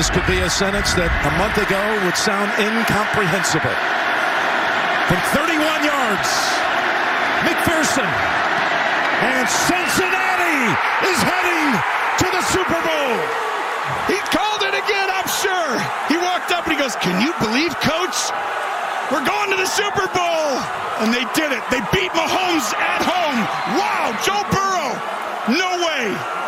This could be a sentence that a month ago would sound incomprehensible. From 31 yards, McPherson and Cincinnati is heading to the Super Bowl. He called it again, I'm sure. He walked up and he goes, Can you believe, coach? We're going to the Super Bowl. And they did it. They beat Mahomes at home. Wow, Joe Burrow. No way.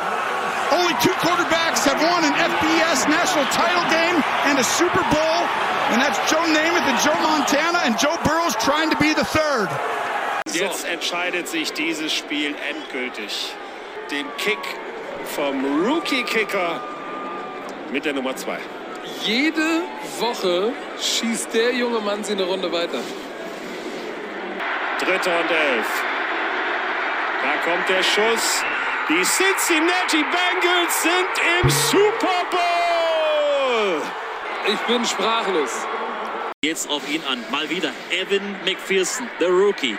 Only two quarterbacks have won an FBS national title game and a Super Bowl, and that's Joe Namath and Joe Montana, and Joe Burrow's trying to be the third. Jetzt entscheidet sich dieses Spiel endgültig. Den Kick vom Rookie-Kicker mit der Nummer 2. Jede Woche schießt der junge Mann sie eine Runde weiter. Dritter und elf. Da kommt der Schuss. Die Cincinnati Bengals sind im Super Bowl. Ich bin sprachlos. Jetzt auf ihn an. Mal wieder Evan McPherson, der Rookie.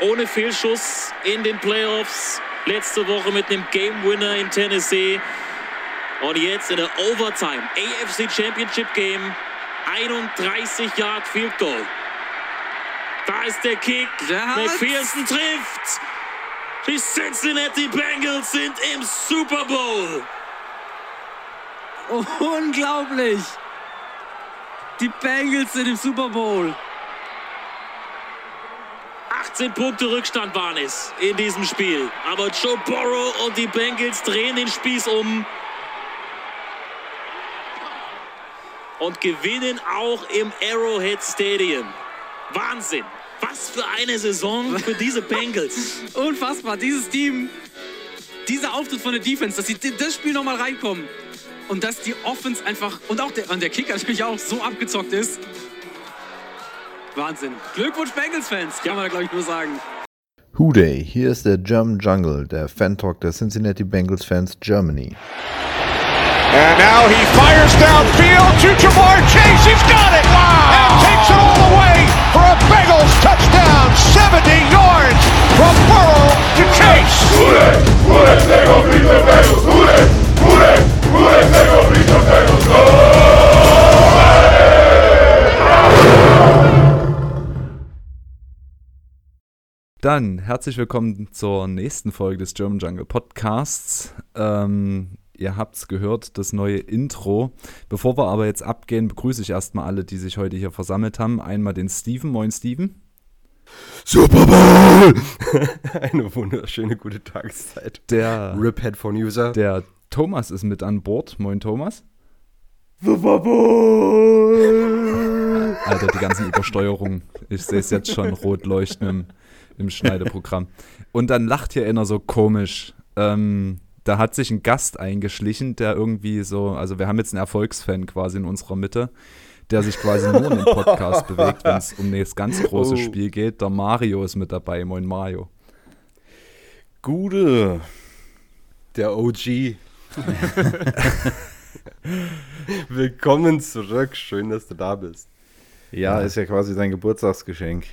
Ohne Fehlschuss in den Playoffs. Letzte Woche mit einem Game Winner in Tennessee. Und jetzt in der Overtime. AFC Championship Game. 31 Yard Field Goal. Da ist der Kick. Der. McPherson trifft. Die Cincinnati Bengals sind im Super Bowl. Unglaublich! Die Bengals sind im Super Bowl. 18 Punkte Rückstand waren es in diesem Spiel. Aber Joe Burrow und die Bengals drehen den Spieß um. Und gewinnen auch im Arrowhead Stadium. Wahnsinn. Was für eine Saison für diese Bengals. Unfassbar, dieses Team, dieser Auftritt von der Defense, dass sie in das Spiel nochmal reinkommen und dass die Offense einfach und auch der, und der Kicker natürlich auch so abgezockt ist. Wahnsinn. Glückwunsch Bengals-Fans, kann man da glaube ich nur sagen. Hooday, hier ist der German Jungle, der Fan-Talk der Cincinnati Bengals Fans Germany. And now he fires downfield to Jamar Chase. He's got it. And takes it all the way for a Bengals touchdown. 70 yards from Burrow to Chase. Dann herzlich willkommen zur nächsten Folge des German Jungle Podcasts. Ähm, ihr habt es gehört, das neue Intro. Bevor wir aber jetzt abgehen, begrüße ich erstmal alle, die sich heute hier versammelt haben. Einmal den Steven. Moin, Steven. Super Bowl! Eine wunderschöne gute Tageszeit. Der, Rip Headphone User. der Thomas ist mit an Bord. Moin, Thomas. Super Bowl! Alter, die ganzen Übersteuerungen. Ich sehe es jetzt schon rot leuchten im, im Schneideprogramm. Und dann lacht hier einer so komisch. Ähm, da hat sich ein Gast eingeschlichen, der irgendwie so, also wir haben jetzt einen Erfolgsfan quasi in unserer Mitte, der sich quasi nur in den Podcast bewegt, wenn es um das ganz große Oh. Spiel geht. Der Mario ist mit dabei. Moin, Mario. Gude. Der OG. Willkommen zurück. Schön, dass du da bist. Ja, ist ja quasi dein Geburtstagsgeschenk.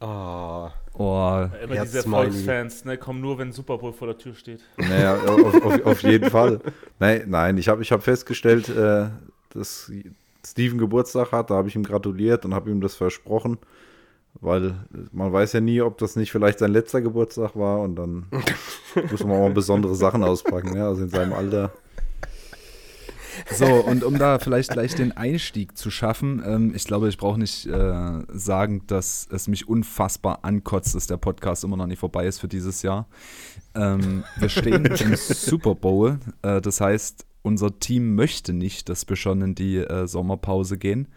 Ah. Oh, Immer Herz diese. Erfolgsfans, ne, kommen nur, wenn Super Bowl vor der Tür steht. Naja, auf, auf, auf jeden Fall. Nein, nein ich habe ich hab festgestellt, äh, dass Steven Geburtstag hat. Da habe ich ihm gratuliert und habe ihm das versprochen. Weil man weiß ja nie, ob das nicht vielleicht sein letzter Geburtstag war und dann muss man auch mal besondere Sachen auspacken. Ja? Also in seinem Alter. So, und um da vielleicht gleich den Einstieg zu schaffen, ähm, ich glaube, ich brauche nicht äh, sagen, dass es mich unfassbar ankotzt, dass der Podcast immer noch nicht vorbei ist für dieses Jahr. Ähm, wir stehen im Super Bowl, äh, das heißt, unser Team möchte nicht, dass wir schon in die äh, Sommerpause gehen,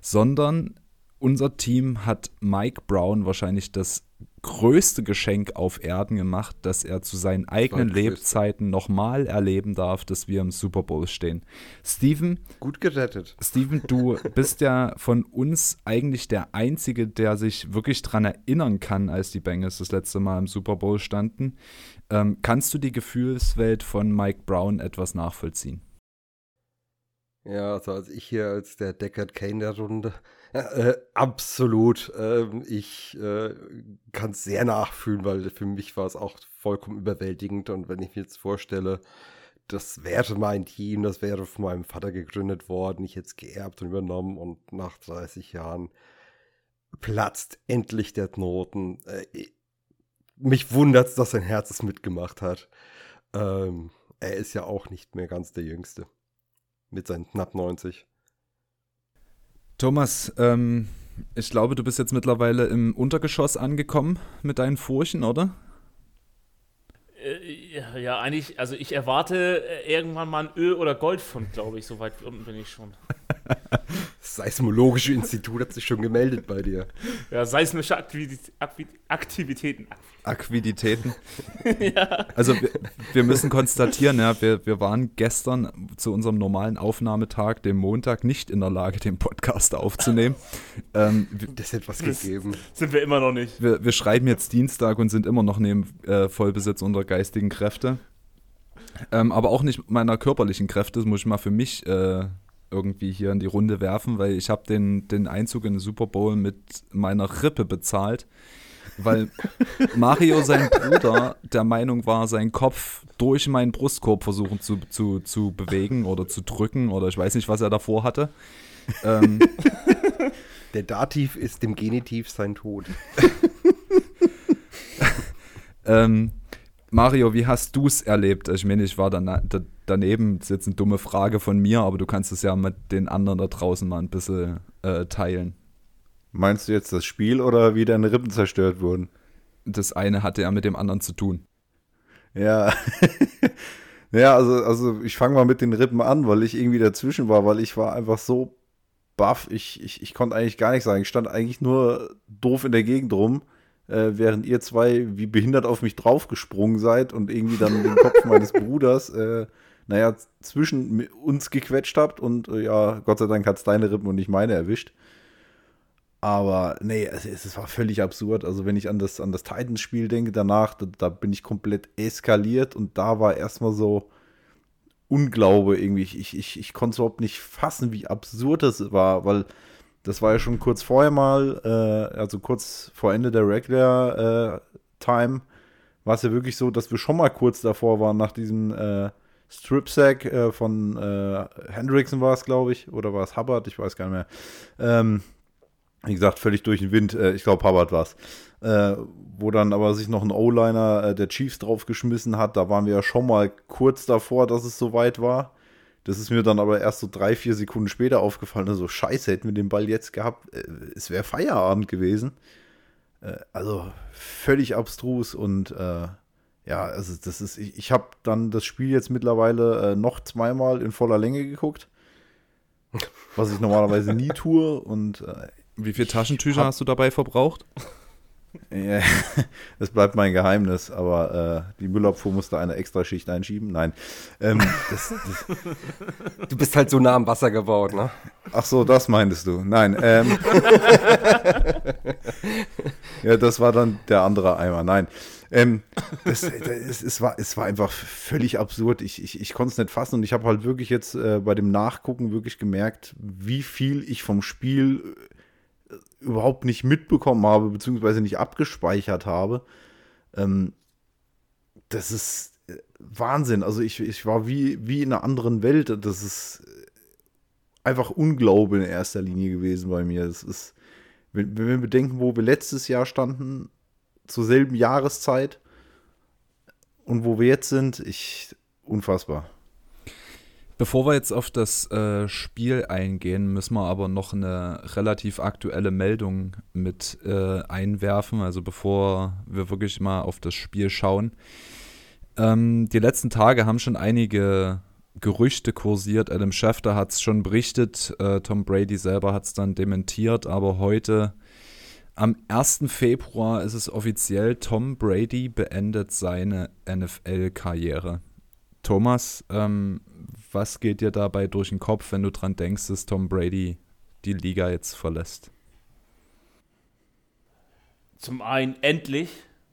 sondern unser Team hat Mike Brown wahrscheinlich das größte Geschenk auf Erden gemacht, dass er zu seinen eigenen. Lebzeiten nochmal erleben darf, dass wir im Super Bowl stehen. Steven, Gut gerettet. Steven, du bist ja von uns eigentlich der Einzige, der sich wirklich dran erinnern kann, als die Bengals das letzte Mal im Super Bowl standen. Ähm, kannst du die Gefühlswelt von Mike Brown etwas nachvollziehen? Ja, also als ich hier als der Deckard Kane der Runde. Äh, absolut. Ähm, ich äh, kann es sehr nachfühlen, weil für mich war es auch vollkommen überwältigend. Und wenn ich mir jetzt vorstelle, das wäre mein Team, das wäre von meinem Vater gegründet worden, ich es geerbt und übernommen und nach 30 Jahren platzt endlich der Knoten. Äh, mich wundert es, dass sein Herz es mitgemacht hat. Ähm, er ist ja auch nicht mehr ganz der Jüngste. Mit seinen knapp 90. Thomas, ähm, ich glaube, du bist jetzt mittlerweile im Untergeschoss angekommen mit deinen Furchen, oder? Äh, ja, eigentlich, also ich erwarte äh, irgendwann mal ein Öl- oder Goldfund, glaube ich. So weit unten bin ich schon. Das Seismologische Institut hat sich schon gemeldet bei dir. Ja, seismische Aktivität, Aktivitäten. Aktivitäten. ja. Also wir, wir, müssen konstatieren, ja, wir, wir waren gestern zu unserem normalen Aufnahmetag, dem Montag, nicht in der Lage, den Podcast aufzunehmen. Ähm, das hätte was gegeben. Sind wir immer noch nicht. Wir, wir schreiben jetzt Dienstag und sind immer noch neben äh, Vollbesitz unserer geistigen Kräfte. Ähm, aber auch nicht meiner körperlichen Kräfte, das muss ich mal für mich äh, irgendwie hier in die Runde werfen, weil ich habe den, den Einzug in den Super Bowl mit meiner Rippe bezahlt, weil Mario, sein Bruder, der Meinung war, seinen Kopf durch meinen Brustkorb versuchen zu, zu, zu bewegen oder zu drücken oder ich weiß nicht, was er davor hatte. Ähm, der Dativ ist dem Genitiv sein Tod. ähm, Mario, wie hast du es erlebt? Ich meine, ich war dann da, daneben, das ist jetzt eine dumme Frage von mir, aber du kannst es ja mit den anderen da draußen mal ein bisschen äh, teilen. Meinst du jetzt das Spiel oder wie deine Rippen zerstört wurden? Das eine hatte ja mit dem anderen zu tun. Ja. ja, also, also ich fange mal mit den Rippen an, weil ich irgendwie dazwischen war, weil ich war einfach so baff. Ich, ich, ich konnte eigentlich gar nichts sagen. Ich stand eigentlich nur doof in der Gegend rum äh, während ihr zwei wie behindert auf mich draufgesprungen seid und irgendwie dann den Kopf meines Bruders, äh, naja, zwischen uns gequetscht habt und äh, ja, Gott sei Dank hat es deine Rippen und nicht meine erwischt. Aber nee, es, es, war völlig absurd. Also, wenn ich an das, an das Titans-Spiel denke, danach, da, da, bin ich komplett eskaliert und da war erstmal so Unglaube irgendwie. Ich, ich, ich konnte es überhaupt nicht fassen, wie absurd das war, weil das war ja schon kurz vorher mal, äh, also kurz vor Ende der Regular äh, Time, war es ja wirklich so, dass wir schon mal kurz davor waren, nach diesem äh, Strip-Sack äh, von äh, Hendrickson war es, glaube ich, oder war es Hubbard, ich weiß gar nicht mehr. Ähm, wie gesagt, völlig durch den Wind, äh, ich glaube Hubbard war es. Äh, wo dann aber sich noch ein O-Liner äh, der Chiefs draufgeschmissen hat, da waren wir ja schon mal kurz davor, dass es soweit war. Das ist mir dann aber erst so drei, vier Sekunden später aufgefallen. So, also, scheiße, hätten wir den Ball jetzt gehabt, äh, es wäre Feierabend gewesen. Also völlig abstrus und ja, also das ist, ich, ich habe dann das Spiel jetzt mittlerweile äh, noch zweimal in voller Länge geguckt. Was ich normalerweise nie tue. Und äh, wie viele Taschentücher hab, hast du dabei verbraucht? Ja, das bleibt mein Geheimnis, aber äh, die Müllabfuhr musste eine extra Schicht einschieben. Nein. Ähm, das, das du bist halt so nah am Wasser gebaut, ne? Ach so, das meintest du. Nein. Ähm, ja, das war dann der andere Eimer. Nein. Ähm, das, das, es, war, es war einfach völlig absurd. Ich, ich, ich konnte es nicht fassen und ich habe halt wirklich jetzt äh, bei dem Nachgucken wirklich gemerkt, wie viel ich vom Spiel überhaupt nicht mitbekommen habe, beziehungsweise nicht abgespeichert habe. Ähm, das ist äh, Wahnsinn. Also ich, ich war wie, wie in einer anderen Welt. Das ist einfach Unglaube in erster Linie gewesen bei mir. Das ist, wenn, wenn wir bedenken, wo wir letztes Jahr standen, zur selben Jahreszeit und wo wir jetzt sind, ich unfassbar. Bevor wir jetzt auf das äh, Spiel eingehen, müssen wir aber noch eine relativ aktuelle Meldung mit äh, einwerfen. Also bevor wir wirklich mal auf das Spiel schauen. Ähm, die letzten Tage haben schon einige Gerüchte kursiert. Adam Schefter hat es schon berichtet, äh, Tom Brady selber hat es dann dementiert, aber heute am 1. Februar ist es offiziell, Tom Brady beendet seine NFL-Karriere. Thomas, ähm, was geht dir dabei durch den Kopf, wenn du dran denkst, dass Tom Brady die Liga jetzt verlässt? Zum einen endlich,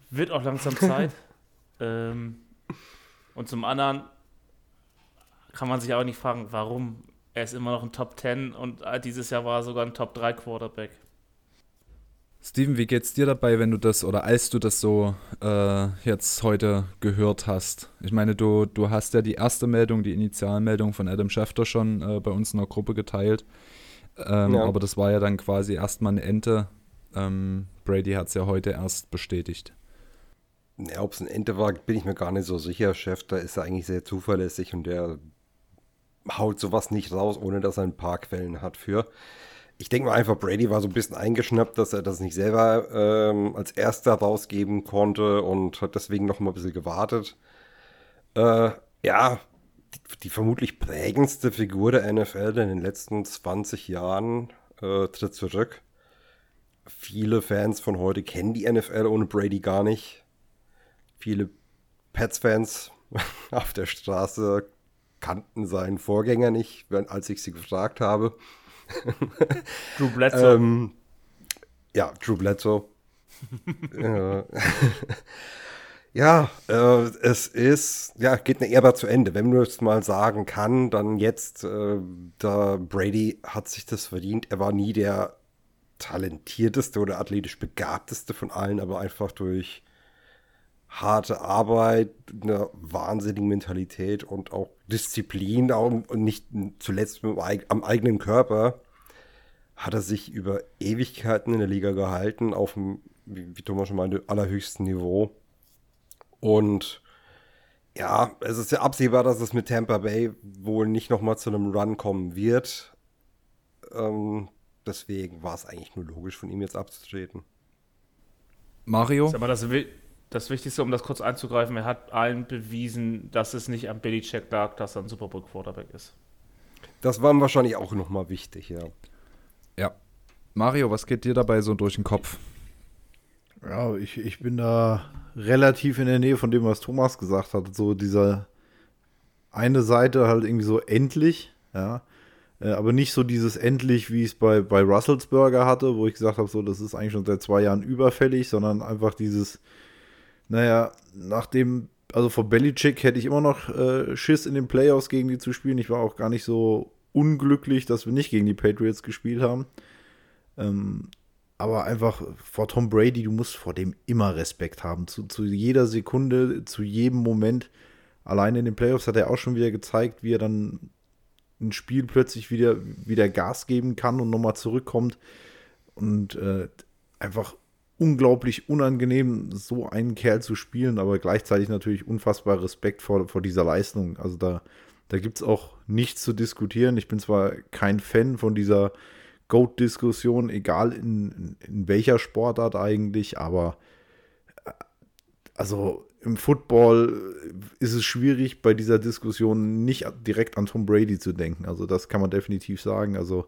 wird auch langsam Zeit. ähm, und zum anderen kann man sich auch nicht fragen, warum. Er ist immer noch ein Top 10 und dieses Jahr war er sogar ein Top 3 Quarterback. Steven, wie geht's dir dabei, wenn du das oder als du das so äh, jetzt heute gehört hast? Ich meine, du, du hast ja die erste Meldung, die Initialmeldung von Adam Schefter schon äh, bei uns in der Gruppe geteilt. Ähm, ja. Aber das war ja dann quasi erstmal eine Ente. Ähm, Brady hat es ja heute erst bestätigt. Ja, Ob es ein Ente war, bin ich mir gar nicht so sicher. Schefter ist ja eigentlich sehr zuverlässig und der haut sowas nicht raus, ohne dass er ein paar Quellen hat für ich denke mal einfach, Brady war so ein bisschen eingeschnappt, dass er das nicht selber ähm, als erster rausgeben konnte und hat deswegen noch mal ein bisschen gewartet. Äh, ja, die, die, vermutlich prägendste Figur der NFL in den letzten 20 Jahren äh, tritt zurück. Viele Fans von heute kennen die NFL ohne Brady gar nicht. Viele Pets-Fans auf der Straße kannten seinen Vorgänger nicht, als ich sie gefragt habe. Drew Bledsoe. ähm, ja, Drew Bledsoe. ja, äh, es ist, ja, geht eine Ära zu Ende. Wenn man es mal sagen kann, dann jetzt, äh, da Brady hat sich das verdient. Er war nie der talentierteste oder athletisch begabteste von allen, aber einfach durch harte Arbeit, eine wahnsinnige Mentalität und auch Disziplin, auch und nicht zuletzt am eigenen Körper, hat er sich über Ewigkeiten in der Liga gehalten, auf dem, wie, Thomas schon meinte, allerhöchsten Niveau. Und ja, es ist ja absehbar, dass es mit Tampa Bay wohl nicht nochmal zu einem Run kommen wird. Ähm, deswegen war es eigentlich nur logisch, von ihm jetzt abzutreten. Mario? Ist aber das, das Wichtigste, um das kurz einzugreifen, er hat allen bewiesen, dass es nicht am Billy-Check lag, dass er ein Super Bowl Quarterback ist. Das war wahrscheinlich auch nochmal wichtig, ja. Ja. Mario, was geht dir dabei so durch den Kopf? Ja, ich, ich bin da relativ in der Nähe von dem, was Thomas gesagt hat. So dieser eine Seite halt irgendwie so endlich, ja. Äh, aber nicht so dieses endlich, wie ich es bei, bei Russells Burger hatte, wo ich gesagt habe, so, das ist eigentlich schon seit zwei Jahren überfällig, sondern einfach dieses, naja, nachdem, also vor Belichick hätte ich immer noch äh, Schiss in den Playoffs gegen die zu spielen. Ich war auch gar nicht so unglücklich, dass wir nicht gegen die Patriots gespielt haben. Ähm, aber einfach vor Tom Brady, du musst vor dem immer Respekt haben. Zu, zu jeder Sekunde, zu jedem Moment. Allein in den Playoffs hat er auch schon wieder gezeigt, wie er dann ein Spiel plötzlich wieder, wieder Gas geben kann und nochmal zurückkommt. Und äh, einfach unglaublich unangenehm, so einen Kerl zu spielen, aber gleichzeitig natürlich unfassbar Respekt vor, vor dieser Leistung. Also da, da gibt es auch nichts zu diskutieren. Ich bin zwar kein Fan von dieser GOAT-Diskussion, egal in, in welcher Sportart eigentlich, aber äh, also im Football ist es schwierig, bei dieser Diskussion nicht direkt an Tom Brady zu denken. Also das kann man definitiv sagen. Also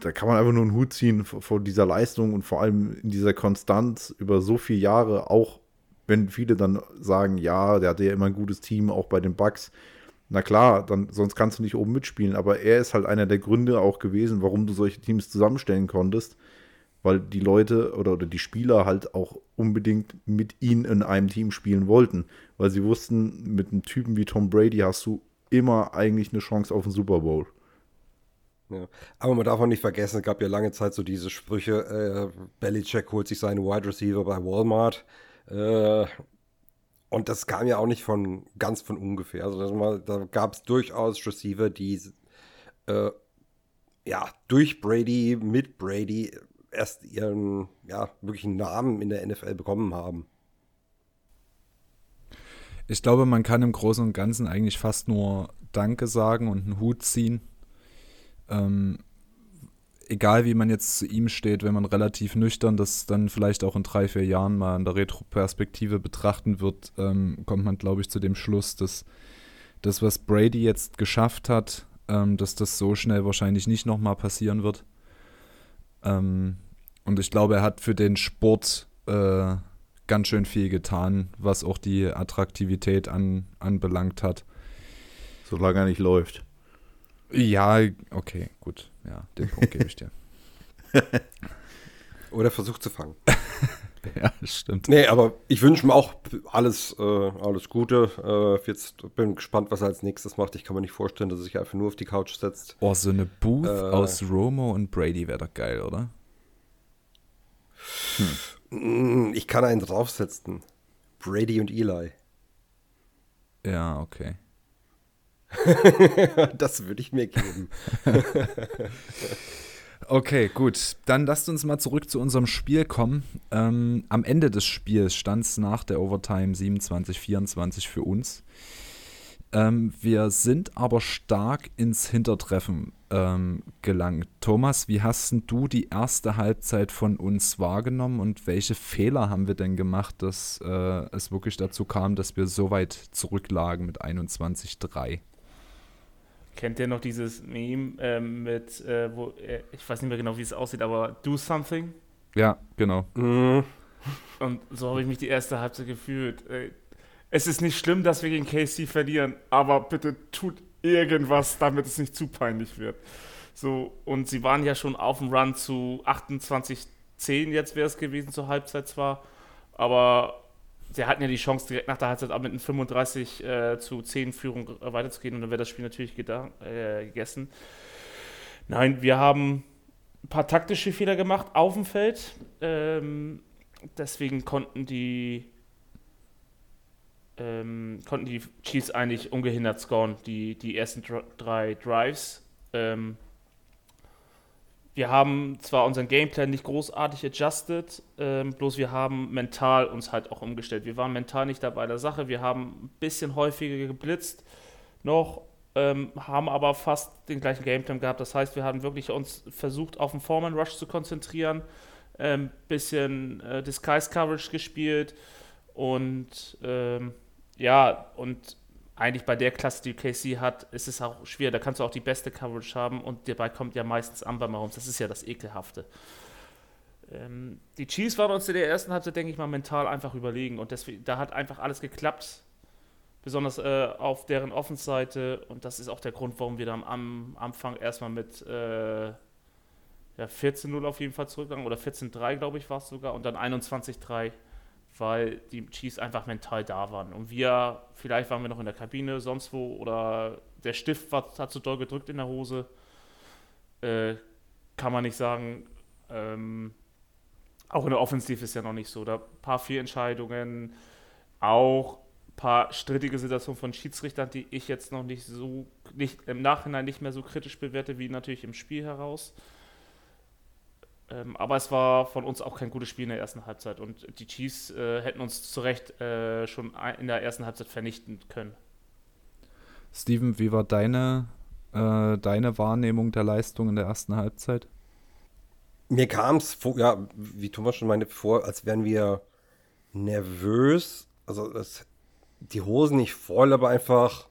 da kann man einfach nur einen Hut ziehen vor, dieser Leistung und vor allem in dieser Konstanz über so viele Jahre, auch wenn viele dann sagen, ja, der hatte ja immer ein gutes Team, auch bei den Bucks. Na klar, dann, sonst kannst du nicht oben mitspielen, aber er ist halt einer der Gründe auch gewesen, warum du solche Teams zusammenstellen konntest, weil die Leute oder, oder die Spieler halt auch unbedingt mit ihm in einem Team spielen wollten, weil sie wussten, mit einem Typen wie Tom Brady hast du immer eigentlich eine Chance auf den Super Bowl. Ja. Aber man darf auch nicht vergessen, es gab ja lange Zeit so diese Sprüche, äh, Belichick holt sich seinen Wide Receiver bei Walmart. Äh, und das kam ja auch nicht von ganz von ungefähr. Also mal, da gab es durchaus Receiver, die äh, ja durch Brady, mit Brady erst ihren ja, wirklichen Namen in der NFL bekommen haben. Ich glaube, man kann im Großen und Ganzen eigentlich fast nur Danke sagen und einen Hut ziehen ähm, egal wie man jetzt zu ihm steht, wenn man relativ nüchtern das dann vielleicht auch in drei, vier Jahren mal in der Retroperspektive betrachten wird, ähm, kommt man, glaube ich, zu dem Schluss, dass das, was Brady jetzt geschafft hat, ähm, dass das so schnell wahrscheinlich nicht nochmal passieren wird. Ähm, und ich glaube, er hat für den Sport äh, ganz schön viel getan, was auch die Attraktivität an, anbelangt hat. Solange er nicht läuft. Ja, okay, gut. Ja, den Punkt gebe ich dir. Oder versucht zu fangen. ja, stimmt. Nee, aber ich wünsche mir auch alles, äh, alles Gute. Äh, jetzt bin gespannt, was er als nächstes macht. Ich kann mir nicht vorstellen, dass er sich einfach nur auf die Couch setzt. Oh, so eine Booth äh, aus Romo und Brady wäre doch geil, oder? Hm. Ich kann einen draufsetzen. Brady und Eli. Ja, okay. das würde ich mir geben. okay, gut. Dann lasst uns mal zurück zu unserem Spiel kommen. Ähm, am Ende des Spiels stand es nach der Overtime 27-24 für uns. Ähm, wir sind aber stark ins Hintertreffen ähm, gelangt. Thomas, wie hast du die erste Halbzeit von uns wahrgenommen und welche Fehler haben wir denn gemacht, dass äh, es wirklich dazu kam, dass wir so weit zurücklagen mit 21-3? Kennt ihr noch dieses Meme äh, mit, äh, wo, äh, ich weiß nicht mehr genau, wie es aussieht, aber Do Something? Ja, genau. Mhm. Und so habe ich mich die erste Halbzeit gefühlt. Es ist nicht schlimm, dass wir gegen KC verlieren, aber bitte tut irgendwas, damit es nicht zu peinlich wird. So, und sie waren ja schon auf dem Run zu 28-10, jetzt wäre es gewesen zur Halbzeit zwar, aber sie hatten ja die Chance, direkt nach der Halbzeit mit einer 35 äh, zu 10 Führung weiterzugehen und dann wäre das Spiel natürlich äh, gegessen. Nein, wir haben ein paar taktische Fehler gemacht auf dem Feld. Ähm, deswegen konnten die, ähm, konnten die Chiefs eigentlich ungehindert scoren, die, die ersten drei Drives. Ähm, wir haben zwar unseren Gameplan nicht großartig adjusted, ähm, bloß wir haben mental uns halt auch umgestellt. Wir waren mental nicht dabei der Sache. Wir haben ein bisschen häufiger geblitzt noch, ähm, haben aber fast den gleichen Gameplan gehabt. Das heißt, wir haben wirklich uns versucht, auf den Foreman Rush zu konzentrieren, ein ähm, bisschen äh, Disguise Coverage gespielt und ähm, ja, und eigentlich bei der Klasse, die KC hat, ist es auch schwer. Da kannst du auch die beste Coverage haben und dabei kommt ja meistens Amber Mahomes. Das ist ja das Ekelhafte. Ähm, die Chiefs waren uns in der ersten Halbzeit, denke ich mal, mental einfach überlegen und deswegen, da hat einfach alles geklappt. Besonders äh, auf deren Offenseite und das ist auch der Grund, warum wir dann am Anfang erstmal mit äh, ja, 14-0 auf jeden Fall zurückgegangen oder 14-3, glaube ich, war es sogar und dann 21-3 weil die Chiefs einfach mental da waren. Und wir, vielleicht waren wir noch in der Kabine, sonst wo, oder der Stift war, hat zu doll gedrückt in der Hose. Äh, kann man nicht sagen. Ähm, auch in der Offensive ist ja noch nicht so. Da ein paar Fehlentscheidungen, auch ein paar strittige Situationen von Schiedsrichtern, die ich jetzt noch nicht so, nicht, im Nachhinein nicht mehr so kritisch bewerte, wie natürlich im Spiel heraus. Ähm, aber es war von uns auch kein gutes Spiel in der ersten Halbzeit und die Chiefs äh, hätten uns zu Recht äh, schon in der ersten Halbzeit vernichten können. Steven, wie war deine, äh, deine Wahrnehmung der Leistung in der ersten Halbzeit? Mir kam es, ja, wie Thomas schon meinte, vor, als wären wir nervös. Also das, die Hosen nicht voll, aber einfach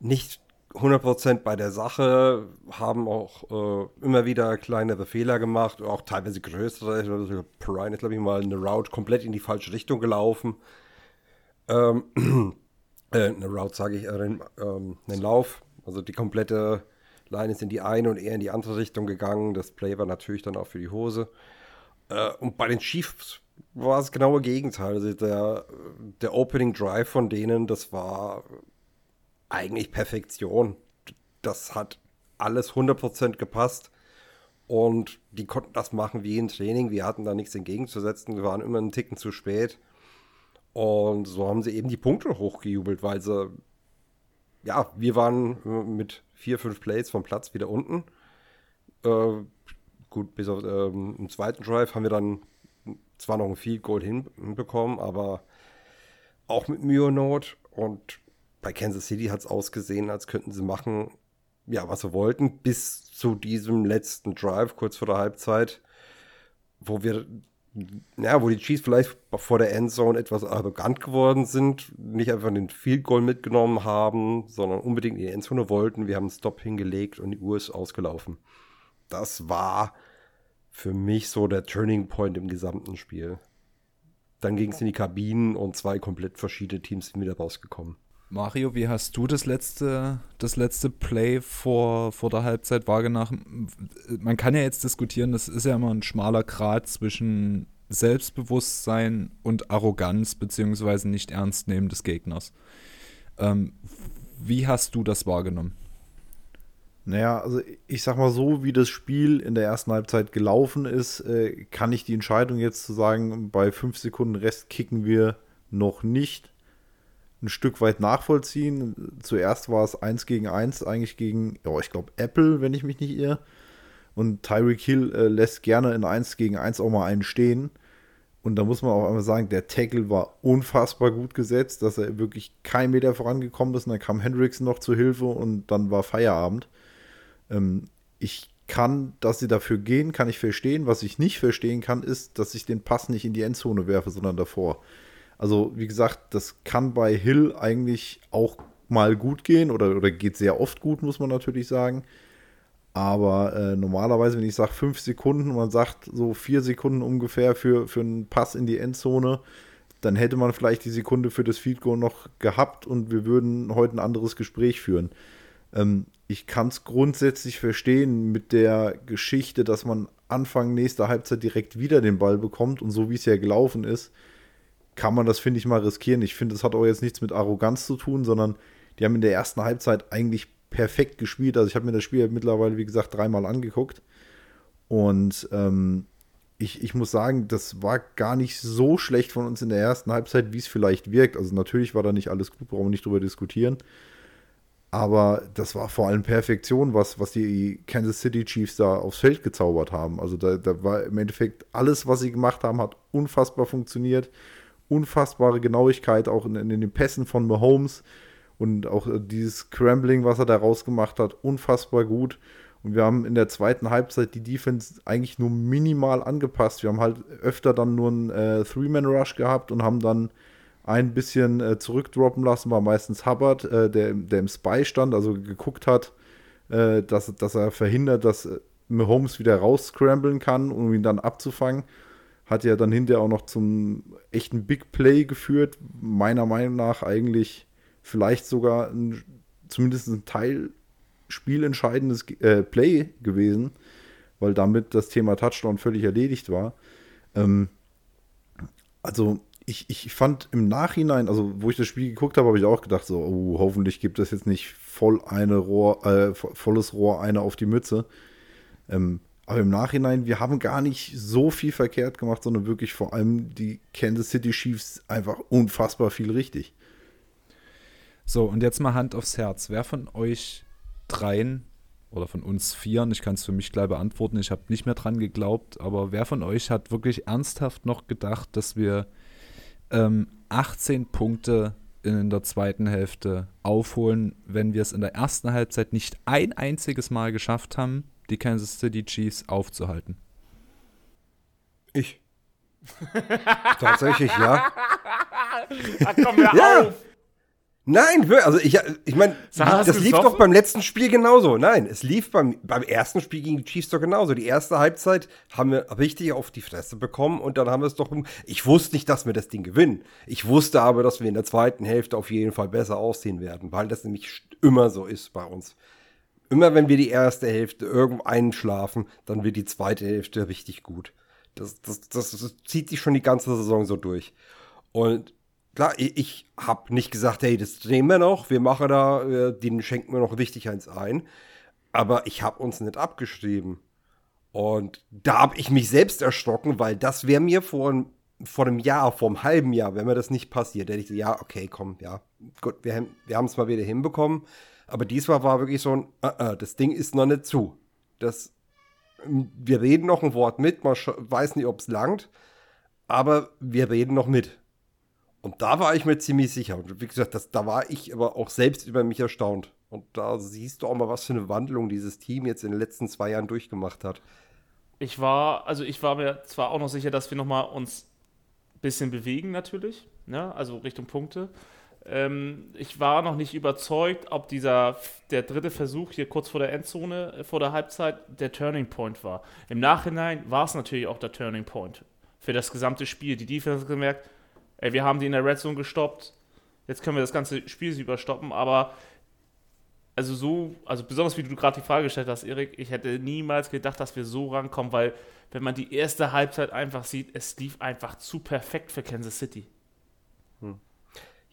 nicht 100% bei der Sache, haben auch äh, immer wieder kleinere Fehler gemacht, auch teilweise größere. Prine ist, glaube ich, mal eine Route komplett in die falsche Richtung gelaufen. Ähm, äh, eine Route, sage ich, äh, einen, ähm, Lauf. Also die komplette Line ist in die eine und eher in die andere Richtung gegangen. Das Play war natürlich dann auch für die Hose. Äh, und bei den Chiefs war es genaue Gegenteil. Also der, der Opening Drive von denen, das war eigentlich Perfektion. Das hat alles 100% gepasst. Und die konnten das machen wie im Training. Wir hatten da nichts entgegenzusetzen. Wir waren immer einen Ticken zu spät. Und so haben sie eben die Punkte hochgejubelt, weil sie, ja, wir waren mit vier, fünf Plays vom Platz wieder unten. Äh, gut, bis auf ähm, im zweiten Drive haben wir dann zwar noch ein Field Goal hinbekommen, aber auch mit Mühe und Not. Und bei Kansas City hat es ausgesehen, als könnten sie machen, ja, was sie wollten, bis zu diesem letzten Drive, kurz vor der Halbzeit, wo wir, ja, wo die Chiefs vielleicht vor der Endzone etwas arrogant geworden sind, nicht einfach den Field Goal mitgenommen haben, sondern unbedingt in die Endzone wollten. Wir haben einen Stop hingelegt und die Uhr ist ausgelaufen. Das war für mich so der Turning Point im gesamten Spiel. Dann ging es in die Kabinen und zwei komplett verschiedene Teams sind wieder rausgekommen. Mario, wie hast du das letzte, das letzte Play vor, vor der Halbzeit wahrgenommen? Man kann ja jetzt diskutieren, das ist ja immer ein schmaler Grad zwischen Selbstbewusstsein und Arroganz beziehungsweise nicht ernst nehmen des Gegners. Ähm, wie hast du das wahrgenommen? Naja, also ich sag mal so, wie das Spiel in der ersten Halbzeit gelaufen ist, äh, kann ich die Entscheidung jetzt zu sagen, bei fünf Sekunden Rest kicken wir noch nicht ein Stück weit nachvollziehen. Zuerst war es eins gegen eins, eigentlich gegen, ja, ich glaube Apple, wenn ich mich nicht irre. Und Tyreek Hill äh, lässt gerne in eins gegen eins auch mal einen stehen. Und da muss man auch einmal sagen, der Tackle war unfassbar gut gesetzt, dass er wirklich kein Meter vorangekommen ist. Und dann kam Hendrickson noch zur Hilfe und dann war Feierabend. Ähm, ich kann, dass sie dafür gehen, kann ich verstehen. Was ich nicht verstehen kann, ist, dass ich den Pass nicht in die Endzone werfe, sondern davor. Also, wie gesagt, das kann bei Hill eigentlich auch mal gut gehen oder, oder geht sehr oft gut, muss man natürlich sagen. Aber äh, normalerweise, wenn ich sage fünf Sekunden, man sagt so vier Sekunden ungefähr für, für einen Pass in die Endzone, dann hätte man vielleicht die Sekunde für das Field Goal noch gehabt und wir würden heute ein anderes Gespräch führen. Ähm, ich kann es grundsätzlich verstehen mit der Geschichte, dass man Anfang nächster Halbzeit direkt wieder den Ball bekommt und so wie es ja gelaufen ist, kann man das, finde ich, mal riskieren. Ich finde, das hat auch jetzt nichts mit Arroganz zu tun, sondern die haben in der ersten Halbzeit eigentlich perfekt gespielt. Also ich habe mir das Spiel mittlerweile, wie gesagt, dreimal angeguckt. Und ähm, ich, ich muss sagen, das war gar nicht so schlecht von uns in der ersten Halbzeit, wie es vielleicht wirkt. Also natürlich war da nicht alles gut, brauchen wir nicht drüber diskutieren. Aber das war vor allem Perfektion, was, was die Kansas City Chiefs da aufs Feld gezaubert haben. Also da, da war im Endeffekt alles, was sie gemacht haben, hat unfassbar funktioniert. Unfassbare Genauigkeit auch in, in den Pässen von Mahomes und auch dieses Scrambling, was er da rausgemacht hat, unfassbar gut. Und wir haben in der zweiten Halbzeit die Defense eigentlich nur minimal angepasst. Wir haben halt öfter dann nur einen äh, Three-Man-Rush gehabt und haben dann ein bisschen äh, zurückdroppen lassen, war meistens Hubbard, äh, der, der im Spy stand, also geguckt hat, äh, dass, dass er verhindert, dass äh, Mahomes wieder rausscramblen kann, um ihn dann abzufangen. Hat ja dann hinterher auch noch zum echten Big Play geführt. Meiner Meinung nach eigentlich vielleicht sogar ein, zumindest ein Teil spielentscheidendes äh, Play gewesen, weil damit das Thema Touchdown völlig erledigt war. Ähm, also ich, ich fand im Nachhinein, also wo ich das Spiel geguckt habe, habe ich auch gedacht, so, oh, hoffentlich gibt es jetzt nicht voll eine Rohr, äh, volles Rohr eine auf die Mütze. Ähm, aber im Nachhinein, wir haben gar nicht so viel verkehrt gemacht, sondern wirklich vor allem die Kansas City Chiefs einfach unfassbar viel richtig. So, und jetzt mal Hand aufs Herz. Wer von euch dreien oder von uns vieren, ich kann es für mich gleich beantworten, ich habe nicht mehr dran geglaubt, aber wer von euch hat wirklich ernsthaft noch gedacht, dass wir ähm, 18 Punkte in der zweiten Hälfte aufholen, wenn wir es in der ersten Halbzeit nicht ein einziges Mal geschafft haben, die Kansas City Chiefs aufzuhalten? Ich. Tatsächlich, ja. Ach, komm, hör Ja. auf. Nein, wir- also ich, ich meine, das lief gesoffen? doch beim letzten Spiel genauso. Nein, es lief beim, beim ersten Spiel gegen die Chiefs doch genauso. Die erste Halbzeit haben wir richtig auf die Fresse bekommen und dann haben wir es doch. Ich wusste nicht, dass wir das Ding gewinnen. Ich wusste aber, dass wir in der zweiten Hälfte auf jeden Fall besser aussehen werden, weil das nämlich immer so ist bei uns. Immer wenn wir die erste Hälfte irgendwo einschlafen, dann wird die zweite Hälfte richtig gut. Das, das, das, das zieht sich schon die ganze Saison so durch. Und klar, ich, ich habe nicht gesagt, hey, das drehen wir noch, wir machen da, äh, den schenken wir noch richtig eins ein. Aber ich habe uns nicht abgeschrieben. Und da habe ich mich selbst erschrocken, weil das wäre mir vor, vor einem Jahr, vor einem halben Jahr, wenn mir das nicht passiert, hätte ich so, ja, okay, komm, ja, gut, wir, wir haben es mal wieder hinbekommen. Aber diesmal war wirklich so ein, äh, äh, das Ding ist noch nicht zu. Das, wir reden noch ein Wort mit, man weiß nicht, ob es langt, aber wir reden noch mit. Und da war ich mir ziemlich sicher. Und wie gesagt, das, da war ich aber auch selbst über mich erstaunt. Und da siehst du auch mal, was für eine Wandlung dieses Team jetzt in den letzten zwei Jahren durchgemacht hat. Ich war, also ich war mir zwar auch noch sicher, dass wir nochmal uns ein bisschen bewegen natürlich, ne? also Richtung Punkte. Ähm, ich war noch nicht überzeugt, ob dieser, der dritte Versuch hier kurz vor der Endzone, äh, vor der Halbzeit, der Turning Point war. Im Nachhinein war es natürlich auch der Turning Point für das gesamte Spiel. Die Defense hat gemerkt, ey, wir haben die in der Red Zone gestoppt, jetzt können wir das ganze Spiel überstoppen, aber also so, also besonders wie du gerade die Frage gestellt hast, Erik, ich hätte niemals gedacht, dass wir so rankommen, weil wenn man die erste Halbzeit einfach sieht, es lief einfach zu perfekt für Kansas City.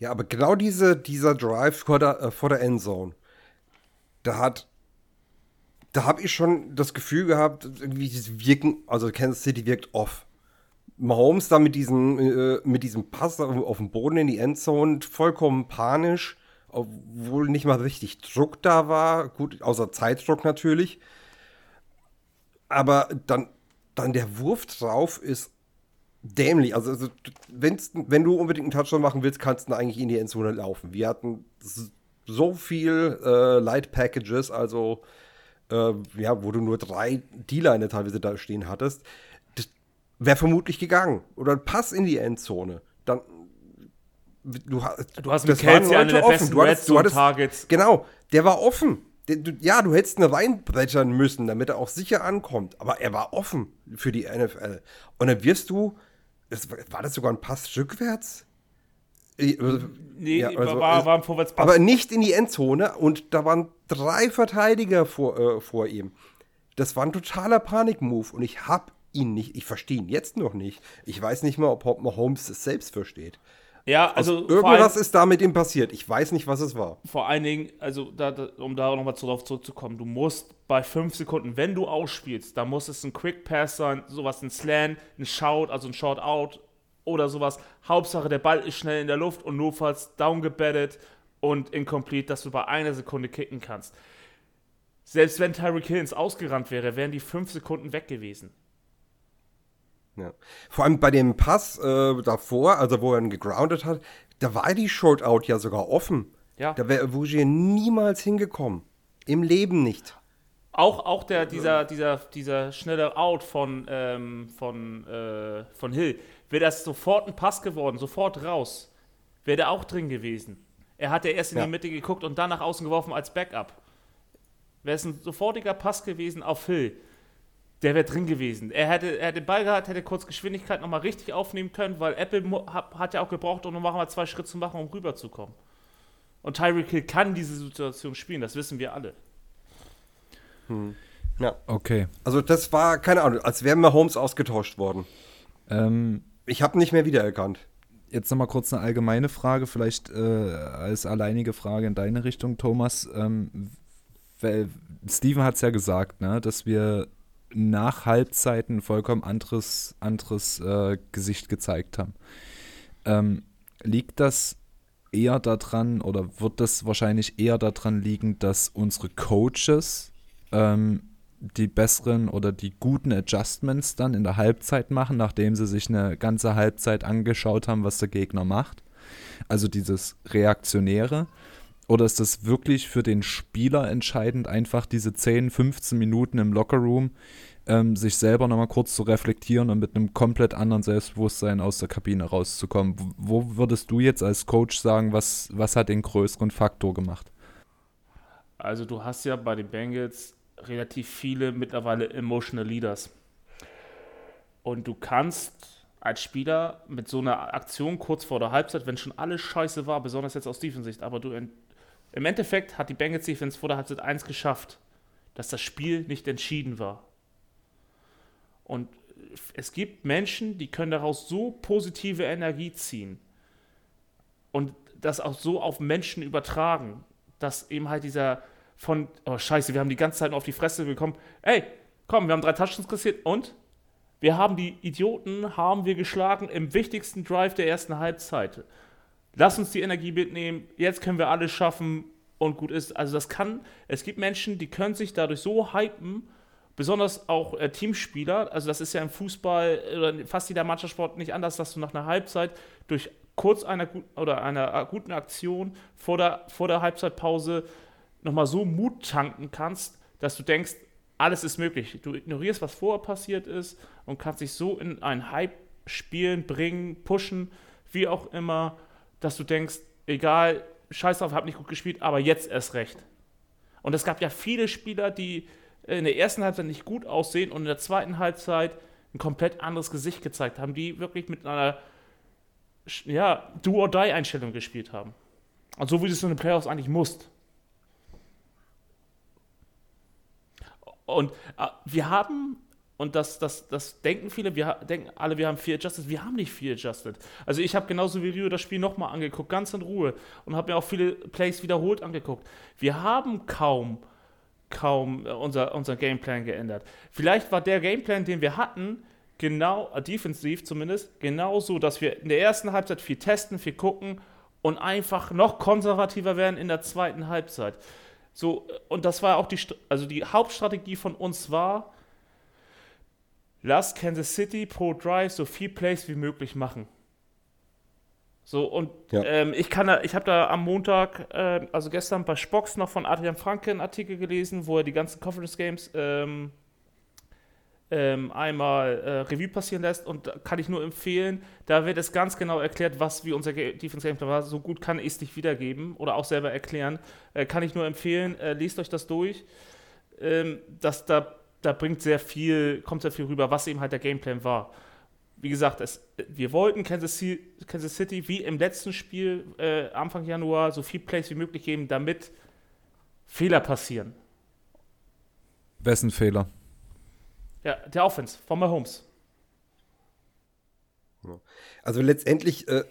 Ja, aber genau diese, dieser Drive vor der, äh, vor der Endzone, da hat da habe ich schon das Gefühl gehabt, irgendwie das Wirken, also Kansas City wirkt off. Mahomes da mit diesem, äh, mit diesem Pass auf, dem Boden in die Endzone vollkommen panisch, obwohl nicht mal richtig Druck da war, gut, außer Zeitdruck natürlich. Aber dann, dann der Wurf drauf ist dämlich. Also, also wenn du unbedingt einen Touchdown machen willst, kannst du eigentlich in die Endzone laufen. Wir hatten so viel äh, Light Packages, also äh, ja, wo du nur drei D-Liner teilweise da stehen hattest. Das wäre vermutlich gegangen. Oder ein Pass in die Endzone. Dann Du, du hast mit Kelsey eine der besten du hattest, du hattest, Targets. Genau, der war offen. ja, du hättest ihn reinbrechern müssen, damit er auch sicher ankommt. Aber er war offen für die NFL. Und dann wirst du, das, war das sogar ein Pass rückwärts? Also, nee, ja, also, war, war ein Vorwärtspass. Aber nicht in die Endzone und da waren drei Verteidiger vor, äh, vor ihm. Das war ein totaler Panikmove und ich hab ihn nicht, ich verstehe ihn jetzt noch nicht. Ich weiß nicht mal, ob Holmes es selbst versteht. Ja, also. irgendwas ist da mit ihm passiert. Ich weiß nicht, was es war. Vor allen Dingen, also, da, da, um da nochmal darauf zurückzukommen, du musst bei fünf Sekunden, wenn du ausspielst, da muss es ein Quick Pass sein, sowas, ein Slant, ein Shout, also ein Short-Out oder sowas. Hauptsache, der Ball ist schnell in der Luft und notfalls downgebettet und incomplete, dass du bei einer Sekunde kicken kannst. Selbst wenn Tyreek Hill ausgerannt wäre, wären die fünf Sekunden weg gewesen. Ja. Vor allem bei dem Pass äh, davor, also wo er ihn gegroundet hat, da war die Shortout ja sogar offen. Ja. Da wäre Vougier niemals hingekommen. Im Leben nicht. Auch, auch der, dieser, dieser, dieser schnelle Out von, ähm, von, äh, von Hill, wäre das sofort ein Pass geworden, sofort raus, wäre der auch drin gewesen. Er hat ja erst in ja. die Mitte geguckt und dann nach außen geworfen als Backup. Wäre es ein sofortiger Pass gewesen auf Hill, der wäre drin gewesen. Er hätte, er hätte den Ball gehabt, hätte kurz Geschwindigkeit nochmal richtig aufnehmen können, weil Apple hat, hat ja auch gebraucht, um nochmal zwei Schritte zu machen, um rüberzukommen. Und Tyreek Hill kann diese Situation spielen, das wissen wir alle. Hm. Ja. Okay. Also das war, keine Ahnung, als wären wir Holmes ausgetauscht worden. Ähm, ich habe nicht mehr wiedererkannt. Jetzt nochmal kurz eine allgemeine Frage, vielleicht äh, als alleinige Frage in deine Richtung, Thomas. Ähm, weil Steven hat es ja gesagt, ne, dass wir nach Halbzeiten ein vollkommen anderes, anderes äh, Gesicht gezeigt haben. Ähm, liegt das eher daran oder wird das wahrscheinlich eher daran liegen, dass unsere Coaches ähm, die besseren oder die guten Adjustments dann in der Halbzeit machen, nachdem sie sich eine ganze Halbzeit angeschaut haben, was der Gegner macht. Also dieses Reaktionäre. Oder ist das wirklich für den Spieler entscheidend, einfach diese 10, 15 Minuten im Lockerroom ähm, sich selber nochmal kurz zu reflektieren und mit einem komplett anderen Selbstbewusstsein aus der Kabine rauszukommen? Wo würdest du jetzt als Coach sagen, was, was hat den größeren Faktor gemacht? Also du hast ja bei den Bengals relativ viele mittlerweile emotional Leaders. Und du kannst als Spieler mit so einer Aktion kurz vor der Halbzeit, wenn schon alles scheiße war, besonders jetzt aus Defensicht, aber du im Endeffekt hat die Bengals Defense vor der Halbzeit 1 geschafft, dass das Spiel nicht entschieden war. Und es gibt Menschen, die können daraus so positive Energie ziehen und das auch so auf Menschen übertragen, dass eben halt dieser von, oh scheiße, wir haben die ganze Zeit nur auf die Fresse bekommen. Ey, komm, wir haben drei Touchdowns kassiert und wir haben die Idioten, haben wir geschlagen im wichtigsten Drive der ersten Halbzeit. Lass uns die Energie mitnehmen, jetzt können wir alles schaffen und gut ist. Also das kann, es gibt Menschen, die können sich dadurch so hypen, besonders auch äh, Teamspieler, also das ist ja im Fußball oder fast jeder Mannschaftssport nicht anders, dass du nach einer Halbzeit durch kurz einer oder einer äh, guten Aktion vor der, vor der Halbzeitpause nochmal so Mut tanken kannst, dass du denkst, alles ist möglich. Du ignorierst, was vorher passiert ist und kannst dich so in ein Hype spielen, bringen, pushen, wie auch immer, dass du denkst, egal, scheiß drauf, hab nicht gut gespielt, aber jetzt erst recht. Und es gab ja viele Spieler, die in der ersten Halbzeit nicht gut aussehen und in der zweiten Halbzeit ein komplett anderes Gesicht gezeigt haben, die wirklich mit einer ja, Do-or-Die-Einstellung gespielt haben. Und so wie du es in den Playoffs eigentlich musst. Und äh, wir haben, und das, das, das denken viele, wir denken alle, wir haben viel adjusted. Wir haben nicht viel adjusted. Also ich habe genauso wie Rio das Spiel nochmal angeguckt, ganz in Ruhe. Und habe mir auch viele Plays wiederholt angeguckt. Wir haben kaum kaum äh, unser, unser Gameplan geändert. Vielleicht war der Gameplan, den wir hatten, genau, äh, defensiv zumindest, genauso, dass wir in der ersten Halbzeit viel testen, viel gucken und einfach noch konservativer werden in der zweiten Halbzeit. So, äh, und das war auch die, also die Hauptstrategie von uns war, lass Kansas City pro Drive so viel Plays wie möglich machen. So, und ja. ähm, ich kann da, ich habe da am Montag, äh, also gestern bei Spox noch von Adrian Franke einen Artikel gelesen, wo er die ganzen Conference Games ähm, ähm, einmal äh, Revue passieren lässt und kann ich nur empfehlen, da wird es ganz genau erklärt, was wie unser Defense Game war. So gut kann ich es nicht wiedergeben oder auch selber erklären. Äh, kann ich nur empfehlen, äh, lest euch das durch. Ähm, das, da, da bringt sehr viel, kommt sehr viel rüber, was eben halt der Gameplan war wie gesagt, es, wir wollten Kansas City, Kansas City, wie im letzten Spiel äh, Anfang Januar so viel Plays wie möglich geben, damit Fehler passieren. Wessen Fehler? Ja, der Offense von Mahomes. Also letztendlich, äh,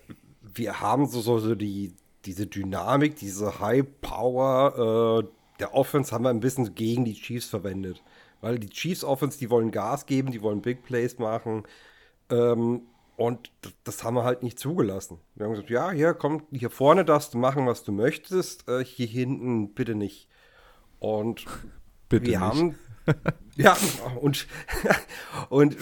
wir haben so, so, so die, diese Dynamik, diese High Power äh, der Offense haben wir ein bisschen gegen die Chiefs verwendet. Weil die Chiefs Offense, die wollen Gas geben, die wollen Big Plays machen. Ähm, und das haben wir halt nicht zugelassen. Wir haben gesagt, ja, hier, komm, hier vorne darfst du machen, was du möchtest, äh, hier hinten bitte nicht. Und bitte wir nicht. haben, ja, und, und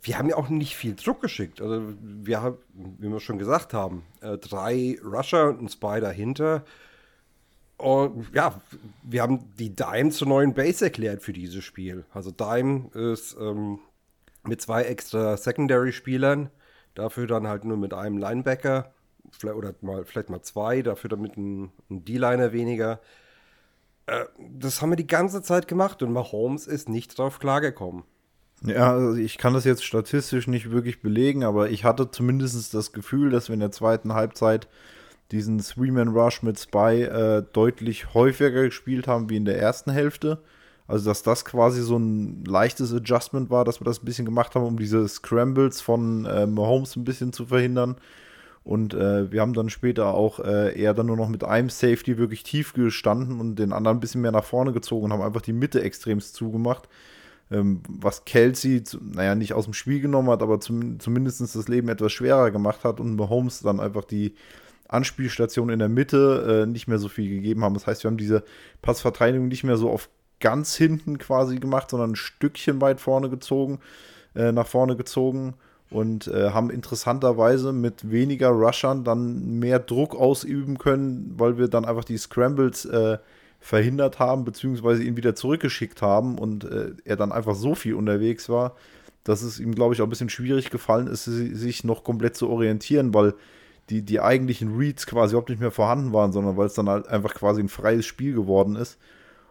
wir haben ja auch nicht viel Druck geschickt. Also wir haben, wie wir schon gesagt haben, äh, drei Rusher und ein Spy dahinter. Und ja, wir haben die Dime zur neuen Base erklärt für dieses Spiel. Also Dime ist ähm, mit zwei extra Secondary-Spielern, dafür dann halt nur mit einem Linebacker oder mal, vielleicht mal zwei, dafür dann mit einem, einem D-Liner weniger. Äh, das haben wir die ganze Zeit gemacht und Mahomes ist nicht drauf klargekommen. Ja, also ich kann das jetzt statistisch nicht wirklich belegen, aber ich hatte zumindest das Gefühl, dass wir in der zweiten Halbzeit diesen Three-Man-Rush mit Spy äh, deutlich häufiger gespielt haben wie in der ersten Hälfte. Also, dass das quasi so ein leichtes Adjustment war, dass wir das ein bisschen gemacht haben, um diese Scrambles von äh, Mahomes ein bisschen zu verhindern. Und äh, wir haben dann später auch äh, eher dann nur noch mit einem Safety wirklich tief gestanden und den anderen ein bisschen mehr nach vorne gezogen und haben einfach die Mitte extremst zugemacht. Ähm, was Kelsey, naja, nicht aus dem Spiel genommen hat, aber zum, zumindest das Leben etwas schwerer gemacht hat und Mahomes dann einfach die Anspielstation in der Mitte äh, nicht mehr so viel gegeben haben. Das heißt, wir haben diese Passverteidigung nicht mehr so auf ganz hinten quasi gemacht, sondern ein Stückchen weit vorne gezogen, äh, nach vorne gezogen und äh, haben interessanterweise mit weniger Rushern dann mehr Druck ausüben können, weil wir dann einfach die Scrambles äh, verhindert haben, beziehungsweise ihn wieder zurückgeschickt haben und äh, er dann einfach so viel unterwegs war, dass es ihm, glaube ich, auch ein bisschen schwierig gefallen ist, sich noch komplett zu orientieren, weil die, die eigentlichen Reads quasi überhaupt nicht mehr vorhanden waren, sondern weil es dann halt einfach quasi ein freies Spiel geworden ist.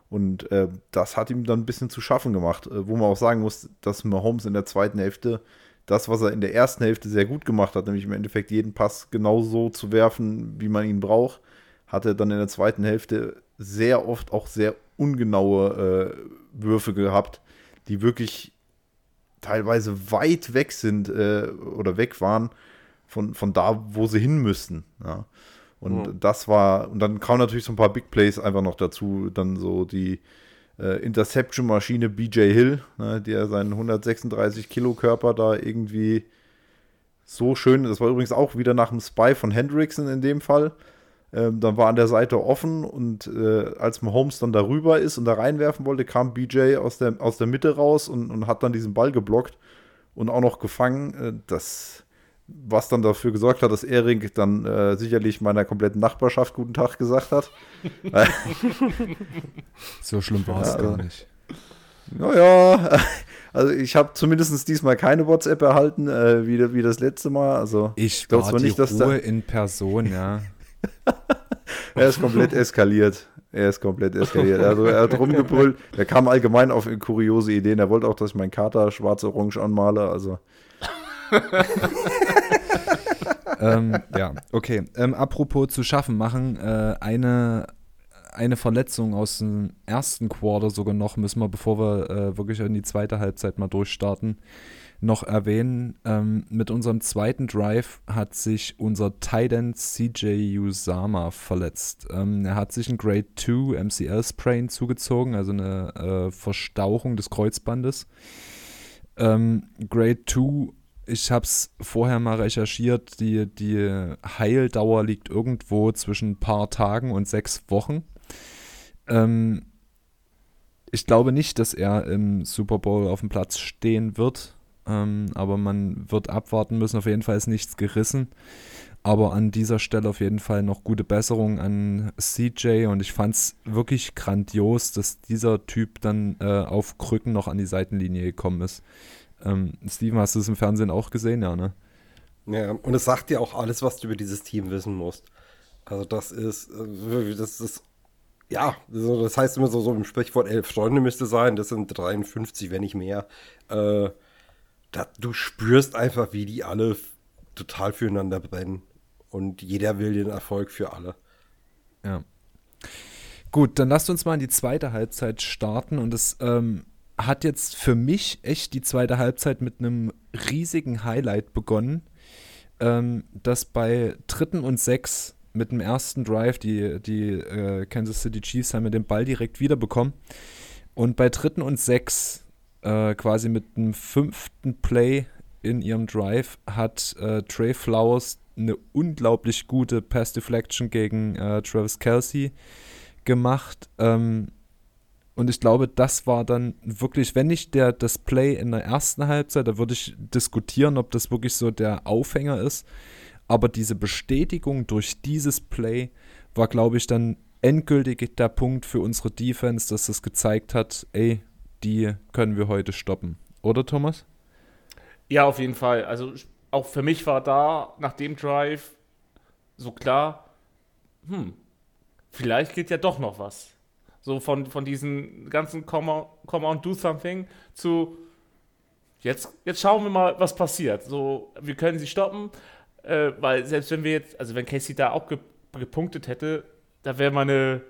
Und äh, das hat ihm dann ein bisschen zu schaffen gemacht, äh, wo man auch sagen muss, dass Mahomes in der zweiten Hälfte das, was er in der ersten Hälfte sehr gut gemacht hat, nämlich im Endeffekt jeden Pass genauso zu werfen, wie man ihn braucht, hat er dann in der zweiten Hälfte sehr oft auch sehr ungenaue äh, Würfe gehabt, die wirklich teilweise weit weg sind äh, oder weg waren von, von da, wo sie hin müssten. Ja. Und mhm. das war, und dann kamen natürlich so ein paar Big Plays einfach noch dazu. Dann so die äh, Interception-Maschine BJ Hill, ne, der seinen 136 Kilo Körper da irgendwie so schön, das war übrigens auch wieder nach dem Spy von Hendrickson in dem Fall. Ähm, dann war an der Seite offen und äh, als Mahomes dann darüber ist und da reinwerfen wollte, kam BJ aus der, aus der Mitte raus und, und hat dann diesen Ball geblockt und auch noch gefangen. Äh, das was dann dafür gesorgt hat, dass Ehring dann äh, sicherlich meiner kompletten Nachbarschaft guten Tag gesagt hat. so schlimm war es ja, gar nicht. Naja, also ich habe zumindest diesmal keine WhatsApp erhalten, äh, wie, wie das letzte Mal. Also ich war zwar nicht, dass Ruhe da in Person, ja. er ist komplett eskaliert. Er ist komplett eskaliert. Also er hat rumgebrüllt. Er kam allgemein auf kuriose Ideen. Er wollte auch, dass ich meinen Kater schwarz-orange anmale. Also ähm, ja, okay. Ähm, apropos zu schaffen machen, äh, eine, eine Verletzung aus dem ersten Quarter sogar noch, müssen wir, bevor wir äh, wirklich in die zweite Halbzeit mal durchstarten, noch erwähnen. Ähm, mit unserem zweiten Drive hat sich unser Titan CJ Usama verletzt. Ähm, er hat sich ein Grade 2 MCL Sprain zugezogen, also eine äh, Verstauchung des Kreuzbandes. Ähm, Grade 2 ich habe es vorher mal recherchiert, die, die Heildauer liegt irgendwo zwischen ein paar Tagen und sechs Wochen. Ähm, ich glaube nicht, dass er im Super Bowl auf dem Platz stehen wird, ähm, aber man wird abwarten müssen. Auf jeden Fall ist nichts gerissen. Aber an dieser Stelle auf jeden Fall noch gute Besserung an CJ und ich fand es wirklich grandios, dass dieser Typ dann äh, auf Krücken noch an die Seitenlinie gekommen ist. Ähm, Steven, hast du es im Fernsehen auch gesehen, ja, ne? Ja, und es sagt dir auch alles, was du über dieses Team wissen musst. Also das ist, äh, das ist, ja, das heißt immer so, so im Sprichwort elf Freunde müsste sein, das sind 53, wenn nicht mehr. Äh, da, du spürst einfach, wie die alle total füreinander brennen. Und jeder will den Erfolg für alle. Ja. Gut, dann lasst uns mal in die zweite Halbzeit starten und es ähm, hat jetzt für mich echt die zweite Halbzeit mit einem riesigen Highlight begonnen, ähm, dass bei dritten und sechs mit dem ersten Drive die, die äh, Kansas City Chiefs haben den Ball direkt wiederbekommen und bei dritten und sechs äh, quasi mit dem fünften Play in ihrem Drive hat äh, Trey Flowers eine unglaublich gute Pass Deflection gegen äh, Travis Kelsey gemacht. Ähm, und ich glaube, das war dann wirklich, wenn nicht der, das Play in der ersten Halbzeit, da würde ich diskutieren, ob das wirklich so der Aufhänger ist. Aber diese Bestätigung durch dieses Play war, glaube ich, dann endgültig der Punkt für unsere Defense, dass es gezeigt hat, ey, die können wir heute stoppen. Oder Thomas? Ja, auf jeden Fall. Also auch für mich war da nach dem Drive so klar, hm, vielleicht geht ja doch noch was. So von, von diesen ganzen Come, come on, do something zu jetzt, jetzt schauen wir mal, was passiert. So, wir können sie stoppen, äh, weil selbst wenn wir jetzt, also wenn Casey da auch ge, gepunktet hätte, da wäre meine,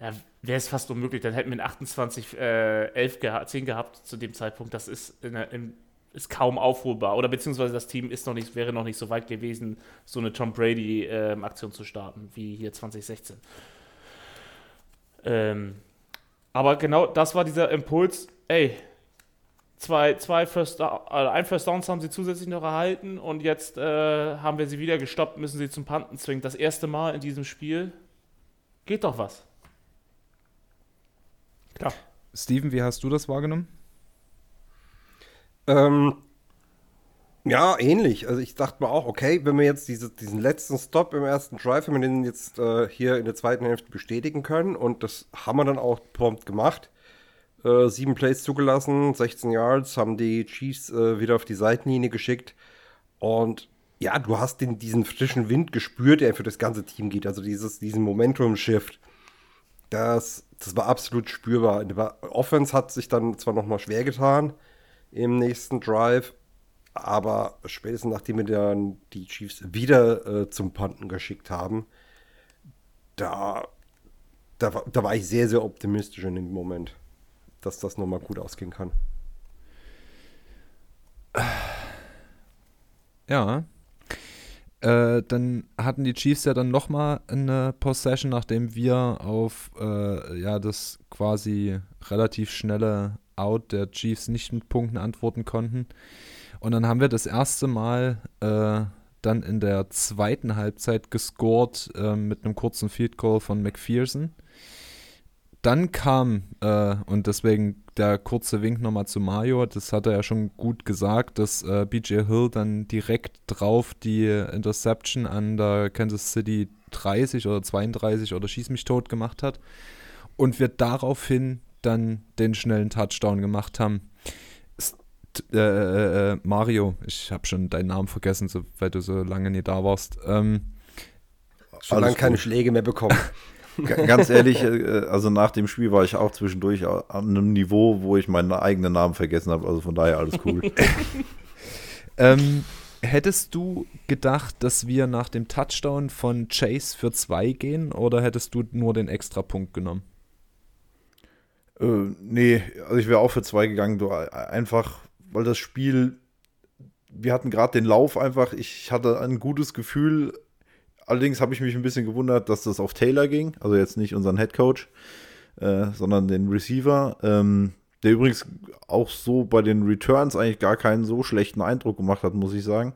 ja, wäre es fast unmöglich. Dann hätten wir in 28, äh, 11 geha 10 gehabt zu dem Zeitpunkt. Das ist, in, in, ist kaum aufholbar. Oder beziehungsweise das Team ist noch nicht, wäre noch nicht so weit gewesen, so eine Tom Brady-Aktion äh, zu starten, wie hier 2016. Ähm, aber genau das war dieser Impuls, ey, zwei, zwei First, äh, ein First Downs haben sie zusätzlich noch erhalten und jetzt äh, haben wir sie wieder gestoppt, müssen sie zum Panten zwingen. Das erste Mal in diesem Spiel geht doch was. Klar. Steven, wie hast du das wahrgenommen? Ähm, ja, ähnlich. Also ich dachte mir auch, okay, wenn wir jetzt diese, diesen letzten Stop im ersten Drive, wenn wir den jetzt äh, hier in der zweiten Hälfte bestätigen können und das haben wir dann auch prompt gemacht. Äh, sieben Plays zugelassen, 16 Yards, haben die Chiefs äh, wieder auf die Seitenlinie geschickt und ja, du hast den, diesen frischen Wind gespürt, der für das ganze Team geht. Also dieses, diesen Momentum-Shift. Das, das war absolut spürbar. In Offense hat sich dann zwar nochmal schwer getan im nächsten Drive, aber spätestens nachdem wir dann die Chiefs wieder äh, zum Panten geschickt haben, da, da, da war ich sehr, sehr optimistisch in dem Moment, dass das nochmal gut ausgehen kann. Ja. Äh, dann hatten die Chiefs ja dann nochmal eine Possession, nachdem wir auf äh, ja, das quasi relativ schnelle Out der Chiefs nicht mit Punkten antworten konnten. Und dann haben wir das erste Mal äh, dann in der zweiten Halbzeit gescored äh, mit einem kurzen Field Goal von McPherson. Dann kam, äh, und deswegen der kurze Wink nochmal zu Mario, das hat er ja schon gut gesagt, dass äh, BJ Hill dann direkt drauf die Interception an der Kansas City 30 oder 32 oder Schieß mich tot gemacht hat. Und wir daraufhin dann den schnellen Touchdown gemacht haben. Äh, äh, äh, Mario, ich habe schon deinen Namen vergessen, so, weil du so lange nie da warst. Ähm, schon lange keine Schläge mehr bekommen. Ganz ehrlich, äh, also nach dem Spiel war ich auch zwischendurch an einem Niveau, wo ich meinen eigenen Namen vergessen habe. Also von daher alles cool. ähm, hättest du gedacht, dass wir nach dem Touchdown von Chase für zwei gehen oder hättest du nur den Extrapunkt genommen? Äh, nee, also ich wäre auch für zwei gegangen, du, einfach, weil das Spiel, wir hatten gerade den Lauf einfach, ich hatte ein gutes Gefühl. Allerdings habe ich mich ein bisschen gewundert, dass das auf Taylor ging, also jetzt nicht unseren Head Coach, äh, sondern den Receiver. Ähm, der übrigens auch so bei den Returns eigentlich gar keinen so schlechten Eindruck gemacht hat, muss ich sagen.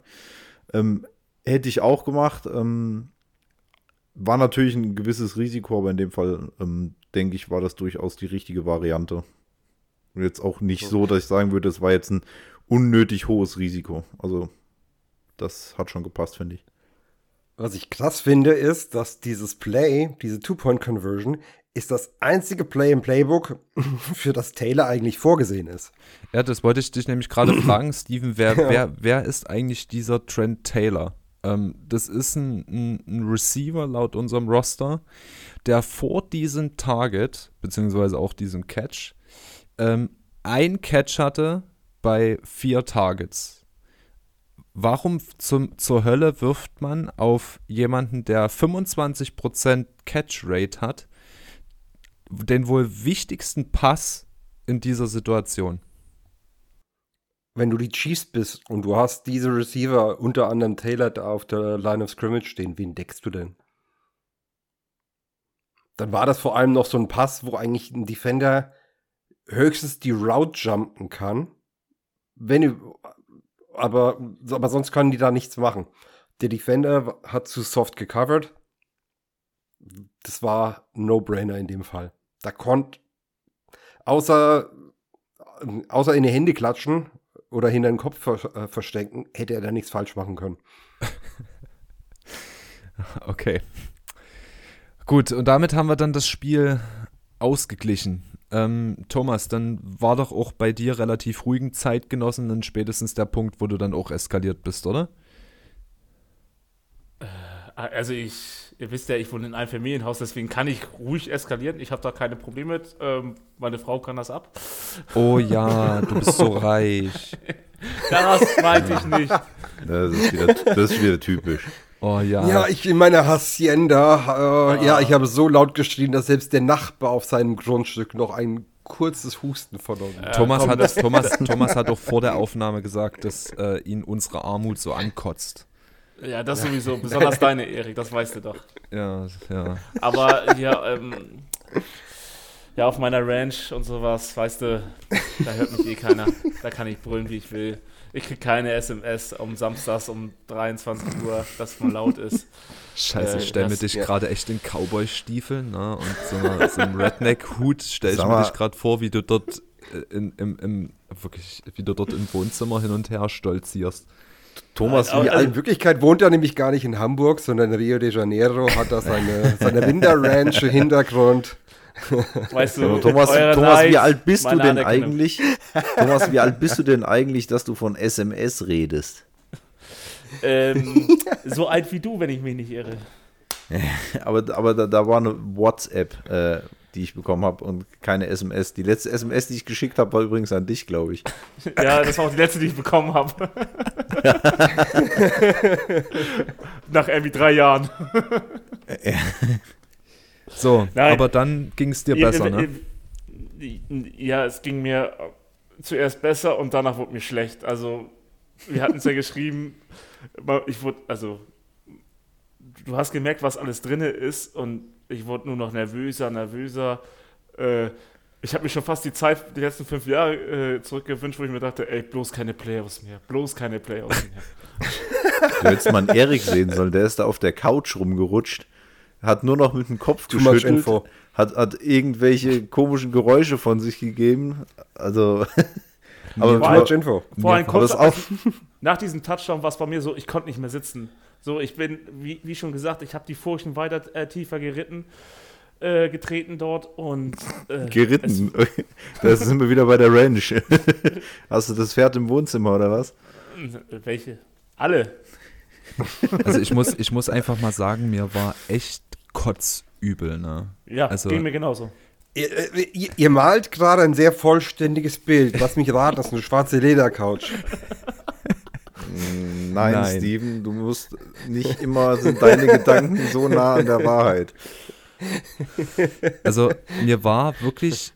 Ähm, hätte ich auch gemacht. Ähm, war natürlich ein gewisses Risiko, aber in dem Fall ähm, denke ich, war das durchaus die richtige Variante. Und jetzt auch nicht so, dass ich sagen würde, es war jetzt ein unnötig hohes Risiko. Also, das hat schon gepasst, finde ich. Was ich krass finde, ist, dass dieses Play, diese Two-Point-Conversion, ist das einzige Play im Playbook, für das Taylor eigentlich vorgesehen ist. Ja, das wollte ich dich nämlich gerade fragen, Steven. Wer, ja. wer, wer ist eigentlich dieser Trent Taylor? Ähm, das ist ein, ein, ein, Receiver laut unserem Roster, der vor diesem Target, beziehungsweise auch diesem Catch, ähm, ein Catch hatte bei vier Targets. Warum zum, zur Hölle wirft man auf jemanden, der 25% Catch Rate hat, den wohl wichtigsten Pass in dieser Situation? Wenn du die Chiefs bist und du hast diese Receiver, unter anderem Taylor, da auf der Line of Scrimmage stehen, wen deckst du denn? Dann war das vor allem noch so ein Pass, wo eigentlich ein Defender höchstens die Route jumpen kann. Wenn, aber, aber sonst können die da nichts machen. Der Defender hat zu soft gecovert. Das war No-Brainer in dem Fall. Da konnte, außer, außer in die Hände klatschen oder hinter den Kopf äh, verstecken, hätte er da nichts falsch machen können. okay. Gut, und damit haben wir dann das Spiel ausgeglichen. Ähm, Thomas, dann war doch auch bei dir relativ ruhigen Zeitgenossen dann spätestens der Punkt, wo du dann auch eskaliert bist, oder? Äh, also ich ihr wisst ja, ich wohne in einem Familienhaus, deswegen kann ich ruhig eskalieren. Ich habe da keine Probleme mit. Ähm, meine Frau kann das ab. Oh ja, du bist so reich. Das meinte ich nicht. Das ist wieder, das ist wieder typisch. Oh ja. Ja, ich in meiner Hacienda, äh, ah. ja, ich habe so laut geschrien, dass selbst der Nachbar auf seinem Grundstück noch ein kurzes Husten vernommen. Äh, Thomas, hat, das, Thomas, Thomas hat doch vor der Aufnahme gesagt, dass äh, ihn unsere Armut so ankotzt. Ja, das sowieso. Besonders deine, Erik, das weißt du doch. Ja, ja. Aber hier, ähm, ja, auf meiner Ranch und sowas, weißt du, da hört mich eh keiner. Da kann ich brüllen, wie ich will. Ich kriege keine SMS um Samstags um 23 Uhr, dass man laut ist. Scheiße, äh, ich stelle mir dich ja. gerade echt in Cowboy-Stiefeln ne? und so, eine, so einem Redneck-Hut. Stell ich mir dich gerade vor, wie du dort äh, in, im, im, wirklich, wie du dort im Wohnzimmer hin und her stolzierst. Thomas, also, in Wirklichkeit wohnt er nämlich gar nicht in Hamburg, sondern in Rio de Janeiro, hat da seine, seine Winter-Ranch im Hintergrund. Weißt du, Thomas, Thomas wie alt bist du denn eigentlich? Thomas, wie alt bist du denn eigentlich, dass du von SMS redest? Ähm, so alt wie du, wenn ich mich nicht irre. aber aber da, da war eine WhatsApp. Äh, die ich bekommen habe und keine SMS. Die letzte SMS, die ich geschickt habe, war übrigens an dich, glaube ich. ja, das war auch die letzte, die ich bekommen habe. Nach irgendwie drei Jahren. So, Nein. aber dann ging es dir besser, ne? Ja, es ging mir zuerst besser und danach wurde mir schlecht. Also, wir hatten es ja geschrieben, ich wurde, also, du hast gemerkt, was alles drin ist und ich wurde nur noch nervöser, nervöser. Äh, ich habe mir schon fast die Zeit, die letzten fünf Jahre äh, zurückgewünscht, wo ich mir dachte, ey, bloß keine Playoffs mehr, bloß keine Playoffs mehr. du hättest mal einen Erik sehen sollen, der ist da auf der Couch rumgerutscht, hat nur noch mit dem Kopf Too geschüttelt, hat, hat irgendwelche komischen Geräusche von sich gegeben, also... aber vor allem, Info. Vor allem kurz, auch nach diesem Touchdown war es bei mir so, ich konnte nicht mehr sitzen. So, ich bin, wie, wie schon gesagt, ich habe die Furchen weiter äh, tiefer geritten. Äh, getreten dort und äh, geritten. da sind wir wieder bei der Ranch. Hast du das Pferd im Wohnzimmer oder was? Welche? Alle. Also ich muss, ich muss einfach mal sagen, mir war echt kotzübel, ne? Ja, also, ging mir genauso. Ihr, äh, ihr, ihr malt gerade ein sehr vollständiges Bild. Lass mich raten, das ist eine schwarze Ledercouch. Nein, Nein, Steven, du musst nicht immer sind deine Gedanken so nah an der Wahrheit. Also mir war wirklich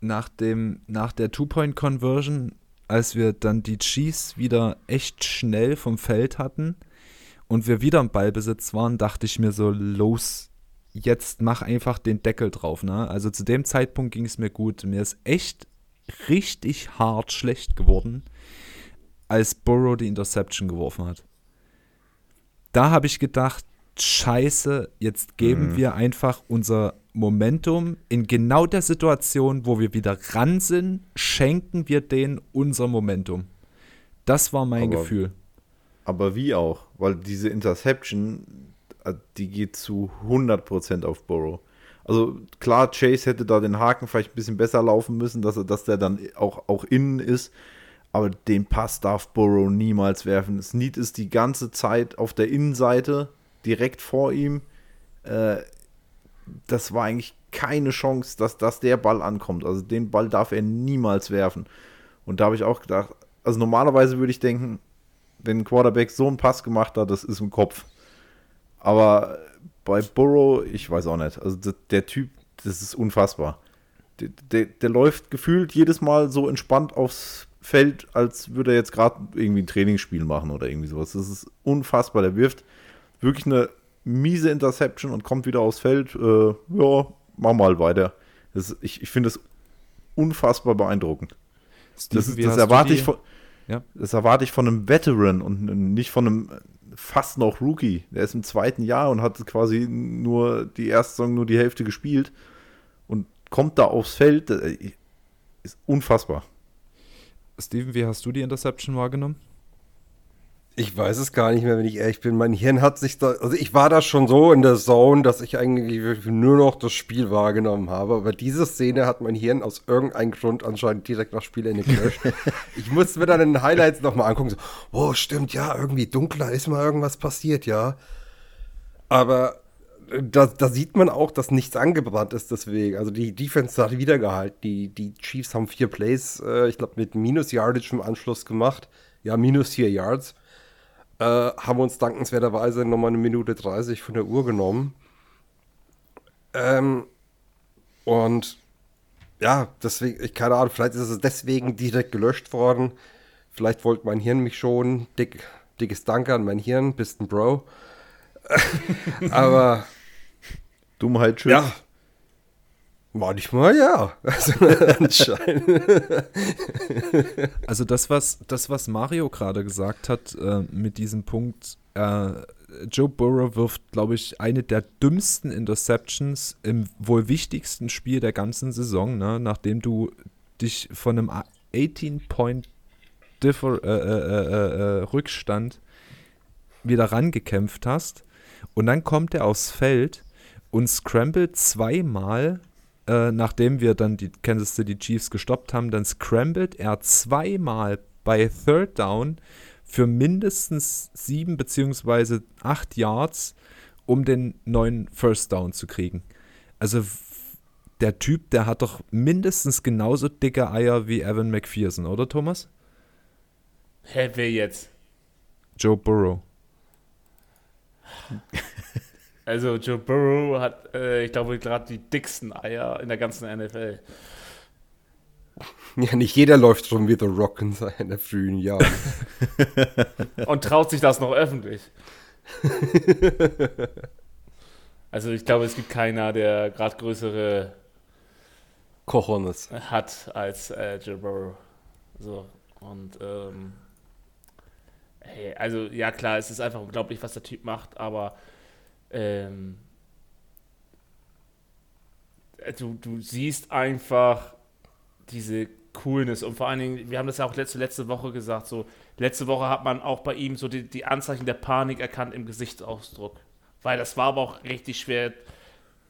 nach dem nach der Two-Point-Conversion, als wir dann die Chiefs wieder echt schnell vom Feld hatten und wir wieder im Ballbesitz waren, dachte ich mir so los, jetzt mach einfach den Deckel drauf. Ne? Also zu dem Zeitpunkt ging es mir gut. Mir ist echt richtig hart schlecht geworden, als Burrow die Interception geworfen hat. Da habe ich gedacht, scheiße, jetzt geben mhm. wir einfach unser Momentum in genau der Situation, wo wir wieder ran sind, schenken wir denen unser Momentum. Das war mein aber, Gefühl. Aber wie auch? Weil diese Interception, äh, die geht zu 100% auf Burrow. Also klar, Chase hätte da den Haken vielleicht ein bisschen besser laufen müssen, dass, er, dass der dann auch, auch innen ist. Aber den Pass darf Burrow niemals werfen. Snead ist die ganze Zeit auf der Innenseite direkt vor ihm. Äh, das war eigentlich keine Chance, dass, dass der Ball ankommt. Also den Ball darf er niemals werfen. Und da habe ich auch gedacht, also normalerweise würde ich denken, wenn ein Quarterback so einen Pass gemacht hat, das ist im Kopf. Aber bei Burrow, ich weiß auch nicht. Also der, der Typ, das ist unfassbar. Der, der, der, läuft gefühlt jedes Mal so entspannt aufs Feld, als würde er jetzt gerade irgendwie ein Trainingsspiel machen oder irgendwie sowas. Das ist unfassbar. Der wirft wirklich eine miese Interception und kommt wieder aufs Feld. Äh, ja, mach mal weiter. Das, ich ich finde es unfassbar beeindruckend. Steven, das, das erwarte ich von, ja. das erwarte ich von einem Veteran und nicht von einem fast noch Rookie. Der ist im zweiten Jahr und hat quasi nur die erste Saison nur die Hälfte gespielt und kommt da aufs Feld. Ist unfassbar. Steven, wie hast du die Interception wahrgenommen? Ich weiß es gar nicht mehr, wenn ich ehrlich bin. Mein Hirn hat sich da, also ich war da schon so in der Zone, dass ich eigentlich nur noch das Spiel wahrgenommen habe. Aber diese Szene hat mein Hirn aus irgendeinem Grund anscheinend direkt nach Spielende gelöscht. ich musste mir dann in den Highlights nochmal angucken. So, oh, stimmt, ja, irgendwie dunkler ist mal irgendwas passiert, ja. Aber äh, da, da sieht man auch, dass nichts angebrannt ist deswegen. Also die Defense hat wieder gehalten. Die, die Chiefs haben vier Plays, äh, ich glaube, mit minus Yardage im Anschluss gemacht. Ja, minus vier Yards äh, haben uns dankenswerterweise nochmal eine Minute 30 von der Uhr genommen. Ähm, und ja, deswegen, ich keine Ahnung, vielleicht ist es deswegen direkt gelöscht worden. Vielleicht wollte mein Hirn mich schon. Dick, dickes Danke an mein Hirn, bist ein Bro. Aber. Dummheit schützt. Ja, Manchmal ja. Also, anscheinend. also das, was, das, was Mario gerade gesagt hat äh, mit diesem Punkt, äh, Joe Burrow wirft, glaube ich, eine der dümmsten Interceptions im wohl wichtigsten Spiel der ganzen Saison, ne? nachdem du dich von einem 18-Point äh, äh, äh, äh, wieder rangekämpft hast. Und dann kommt er aufs Feld und scrambled zweimal äh, nachdem wir dann die Kansas City Chiefs gestoppt haben, dann scrambled er zweimal bei Third Down für mindestens sieben beziehungsweise acht Yards, um den neuen First Down zu kriegen. Also der Typ, der hat doch mindestens genauso dicke Eier wie Evan McPherson, oder Thomas? Hä, wer jetzt? Joe Burrow. Also Joe Burrow hat, äh, ich glaube, gerade die dicksten Eier in der ganzen NFL. Ja, nicht jeder läuft rum wie The Rock in seinen frühen Jahren. Und traut sich das noch öffentlich. also ich glaube, es gibt keiner, der gerade größere Cojones hat als äh, Joe Burrow. So, und ähm, hey, also ja klar, es ist einfach unglaublich, was der Typ macht, aber ähm, du, du siehst einfach diese Coolness und vor allen Dingen, wir haben das ja auch letzte, letzte Woche gesagt, so letzte Woche hat man auch bei ihm so die, die Anzeichen der Panik erkannt im Gesichtsausdruck, weil das war aber auch richtig schwer.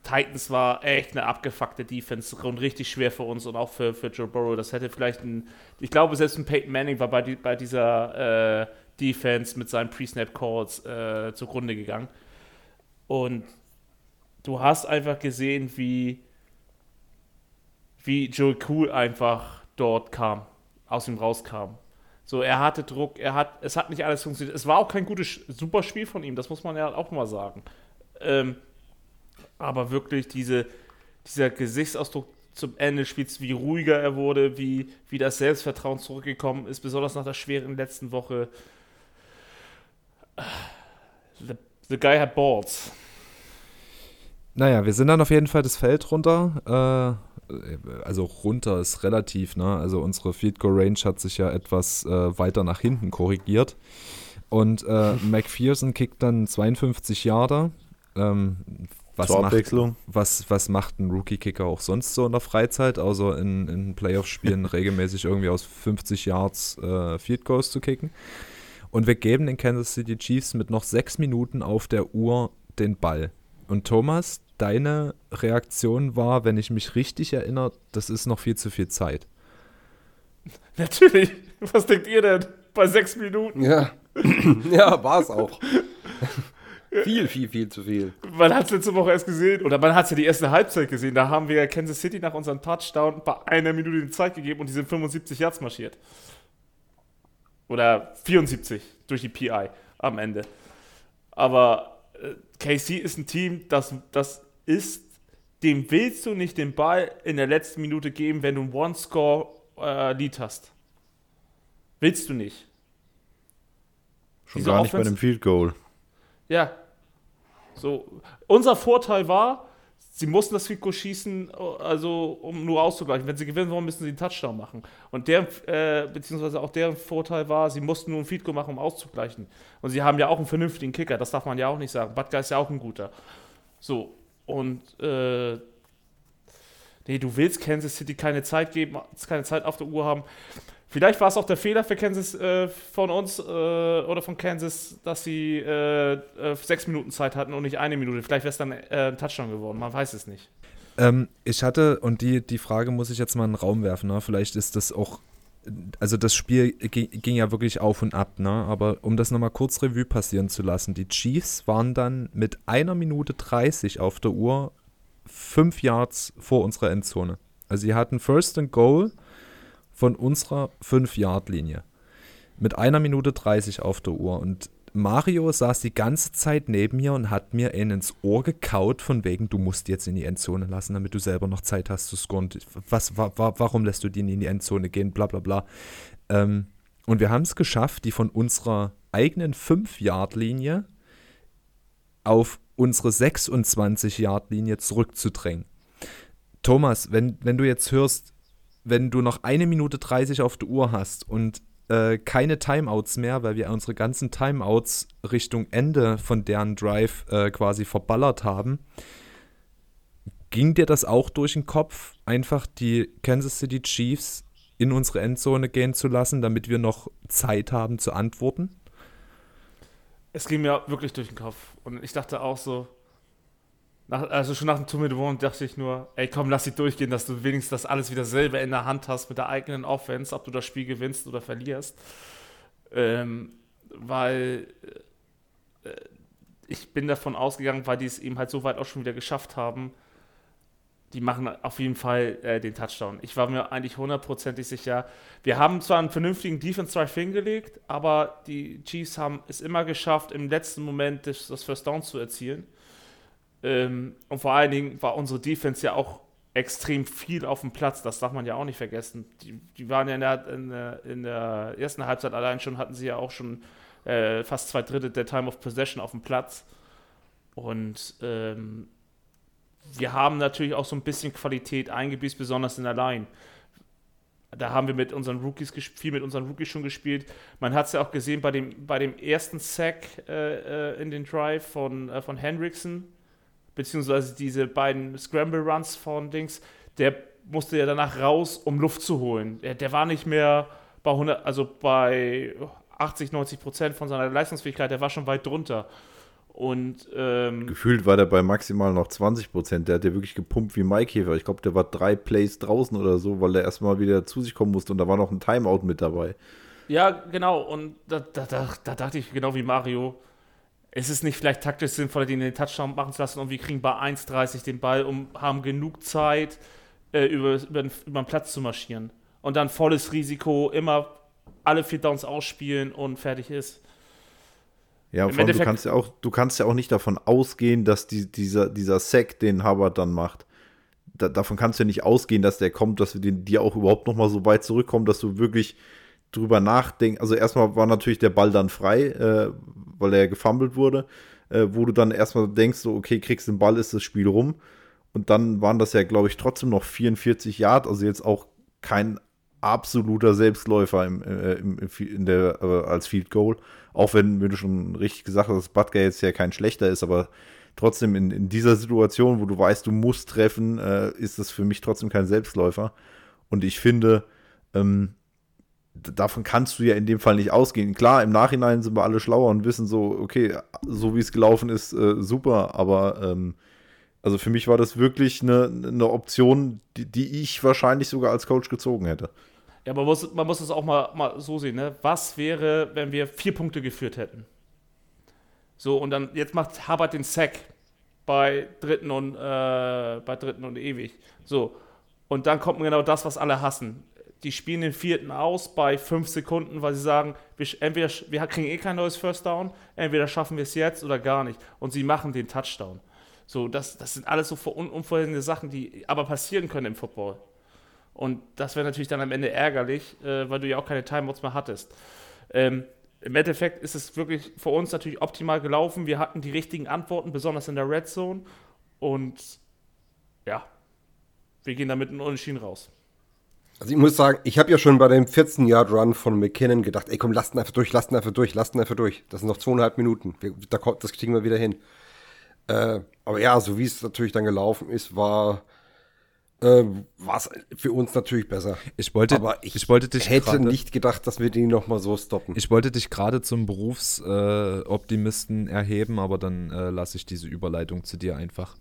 Titans war echt eine abgefuckte Defense und richtig schwer für uns und auch für, für Joe Burrow. Das hätte vielleicht ein, ich glaube, selbst ein Peyton Manning war bei, die, bei dieser äh, Defense mit seinen Pre-Snap-Calls äh, zugrunde gegangen. Und du hast einfach gesehen, wie, wie Joe Cool einfach dort kam, aus ihm rauskam. So, er hatte Druck, er hat, es hat nicht alles funktioniert. Es war auch kein gutes, super Spiel von ihm, das muss man ja auch mal sagen. Ähm, aber wirklich diese, dieser Gesichtsausdruck zum Ende des Spiels, wie ruhiger er wurde, wie, wie das Selbstvertrauen zurückgekommen ist, besonders nach der schweren letzten Woche. The, the guy had balls. Naja, wir sind dann auf jeden Fall das Feld runter. Äh, also runter ist relativ, ne? Also unsere Field Goal Range hat sich ja etwas äh, weiter nach hinten korrigiert. Und äh, McPherson kickt dann 52 Yarder. Ähm, was Zur macht, Abwechslung. was, was macht ein Rookie-Kicker auch sonst so in der Freizeit, außer in, in Playoff-Spielen regelmäßig irgendwie aus 50 Yards äh, Field Goals zu kicken? Und wir geben den Kansas City Chiefs mit noch sechs Minuten auf der Uhr den Ball. Und Thomas, deine Reaktion war, wenn ich mich richtig erinnere, das ist noch viel zu viel Zeit. Natürlich. Was denkt ihr denn bei sechs Minuten? Ja, ja war es auch. viel, viel, viel zu viel. Man hat es letzte Woche erst gesehen, oder man hat es ja die erste Halbzeit gesehen. Da haben wir Kansas City nach unserem Touchdown bei einer Minute die Zeit gegeben und die sind 75 Yards marschiert. Oder 74 durch die PI am Ende. Aber äh, KC ist ein Team, das, das ist, dem willst du nicht den Ball in der letzten Minute geben, wenn du ein One-Score-Lead hast. Willst du nicht. Schon Diese gar nicht bei Offense- dem Field Goal. Ja. So, unser Vorteil war, sie mussten das Goal schießen, also um nur auszugleichen. Wenn sie gewinnen wollen, müssen sie einen Touchdown machen. Und deren, äh, beziehungsweise auch deren Vorteil war, sie mussten nur ein Goal machen, um auszugleichen. Und sie haben ja auch einen vernünftigen Kicker, das darf man ja auch nicht sagen. Butker ist ja auch ein guter. So, und äh, nee, du willst Kansas City keine Zeit geben, keine Zeit auf der Uhr haben. Vielleicht war es auch der Fehler für Kansas äh, von uns äh, oder von Kansas, dass sie äh, äh, sechs Minuten Zeit hatten und nicht eine Minute. Vielleicht wäre es dann äh, ein Touchdown geworden. Man weiß es nicht. Ähm, ich hatte, und die, die Frage muss ich jetzt mal in den Raum werfen, ne? vielleicht ist das auch, also das Spiel ging, ja wirklich auf und ab, ne? aber um das nochmal kurz Revue passieren zu lassen, die Chiefs waren dann mit einer Minute 30 auf der Uhr fünf Yards vor unserer Endzone. Also sie hatten First and Goal von unserer 5-Yard-Linie. Mit einer Minute 30 auf der Uhr. Und Mario saß die ganze Zeit neben mir und hat mir einen ins Ohr gekaut, von wegen, du musst jetzt in die Endzone lassen, damit du selber noch Zeit hast zu scoren. Was, wa, wa, warum lässt du die in die Endzone gehen? Bla bla bla. Ähm, und wir haben es geschafft, die von unserer eigenen 5-Yard-Linie auf unsere 26-Yard-Linie zurückzudrängen. Thomas, wenn, wenn du jetzt hörst, wenn du noch eine Minute 30 auf der Uhr hast und äh, keine Timeouts mehr, weil wir unsere ganzen Timeouts Richtung Ende von deren Drive äh, quasi verballert haben, ging dir das auch durch den Kopf, einfach die Kansas City Chiefs in unsere Endzone gehen zu lassen, damit wir noch Zeit haben zu antworten? Es ging mir wirklich durch den Kopf. Und ich dachte auch so, nach, also schon nach dem Tour mit One dachte ich nur, ey komm, lass sie durchgehen, dass du wenigstens das alles wieder selber in der Hand hast mit der eigenen Offense, ob du das Spiel gewinnst oder verlierst. Ähm, weil äh, ich bin davon ausgegangen, weil die es eben halt so weit auch schon wieder geschafft haben, die machen auf jeden Fall äh, den Touchdown. Ich war mir eigentlich hundertprozentig sicher. Wir haben zwar einen vernünftigen Defense Drive hingelegt, aber die Chiefs haben es immer geschafft, im letzten Moment das, das First Down zu erzielen. Ähm, und vor allen Dingen war unsere Defense ja auch extrem viel auf dem Platz. Das darf man ja auch nicht vergessen. Die, die waren ja in der, in, der, in der ersten Halbzeit allein schon, hatten sie ja auch schon äh, fast zwei Drittel der Time of Possession auf dem Platz. Und ähm, wir haben natürlich auch so ein bisschen Qualität eingebüßt, besonders in der Line. Da haben wir mit unseren Rookies viel mit unseren Rookies schon gespielt. Man hat es ja auch gesehen bei dem, bei dem ersten Sack äh, äh, in den Drive von, äh, von Hendrickson, beziehungsweise diese beiden Scramble Runs von Dings. Der musste ja danach raus, um Luft zu holen. Der, der war nicht mehr bei 100, also bei 80, 90 Prozent von seiner Leistungsfähigkeit, der war schon weit drunter. Und ähm, Gefühlt war der bei maximal noch 20 Prozent. Der hat ja wirklich gepumpt wie Maikäfer. Ich glaube, der war drei Plays draußen oder so, weil er erstmal wieder zu sich kommen musste und da war noch ein Timeout mit dabei. Ja, genau. Und da, da, da, da dachte ich genau wie Mario, ist es nicht vielleicht taktisch sinnvoller, den den Touchdown machen zu lassen und wir kriegen bei 1,30 den Ball und haben genug Zeit, äh, über, über, den, über den Platz zu marschieren. Und dann volles Risiko, immer alle vier Downs ausspielen und fertig ist. Ja, Im vor allem, du kannst ja auch, du kannst ja auch nicht davon ausgehen, dass die, dieser, dieser Sack, den Hubbard dann macht, da, davon kannst du ja nicht ausgehen, dass der kommt, dass wir den, die auch überhaupt noch mal so weit zurückkommen, dass du wirklich drüber nachdenkst. Also erstmal war natürlich der Ball dann frei, äh, weil er gefummelt wurde, äh, wo du dann erstmal denkst, so, okay, kriegst den Ball, ist das Spiel rum. Und dann waren das ja, glaube ich, trotzdem noch 44 Yard, also jetzt auch kein absoluter Selbstläufer im, äh, im, in der, äh, als Field Goal. Auch wenn, wie du schon richtig gesagt hast, dass Butker jetzt ja kein schlechter ist, aber trotzdem in, in dieser Situation, wo du weißt, du musst treffen, äh, ist das für mich trotzdem kein Selbstläufer. Und ich finde, ähm, davon kannst du ja in dem Fall nicht ausgehen. Klar, im Nachhinein sind wir alle schlauer und wissen so, okay, so wie es gelaufen ist, äh, super, aber ähm, also für mich war das wirklich eine, eine Option, die, die ich wahrscheinlich sogar als Coach gezogen hätte. Ja, man muss, man muss es auch mal, mal so sehen, ne? Was wäre, wenn wir vier Punkte geführt hätten? So, und dann, jetzt macht Hubbard den Sack bei dritten und, äh, bei dritten und ewig. So. Und dann kommt genau das, was alle hassen. Die spielen den vierten aus bei fünf Sekunden, weil sie sagen, wir, entweder, wir kriegen eh kein neues First Down, entweder schaffen wir es jetzt oder gar nicht. Und sie machen den Touchdown. So, das, das sind alles so un unvorhergesehene Sachen, die aber passieren können im Football. Und das wäre natürlich dann am Ende ärgerlich, äh, weil du ja auch keine Timeouts mehr hattest. Ähm, Im Endeffekt ist es wirklich für uns natürlich optimal gelaufen. Wir hatten die richtigen Antworten, besonders in der Red Zone. Und ja, wir gehen damit in Unentschieden raus. Also ich muss sagen, ich habe ja schon bei dem 14-Yard-Run von McKinnon gedacht, ey komm, lasst ihn einfach durch, lasst ihn einfach durch, lasst ihn einfach durch. Das sind noch zweieinhalb Minuten. Wir, da, kommt- das kriegen wir wieder hin. Äh, aber ja, so wie es natürlich dann gelaufen ist, war äh, es für uns natürlich besser. Ich wollte, aber ich, wollte dich hätte gerade- nicht gedacht, dass wir den noch mal so stoppen. Ich wollte dich gerade zum Berufsoptimisten äh, erheben, aber dann äh, lasse ich diese Überleitung zu dir einfach.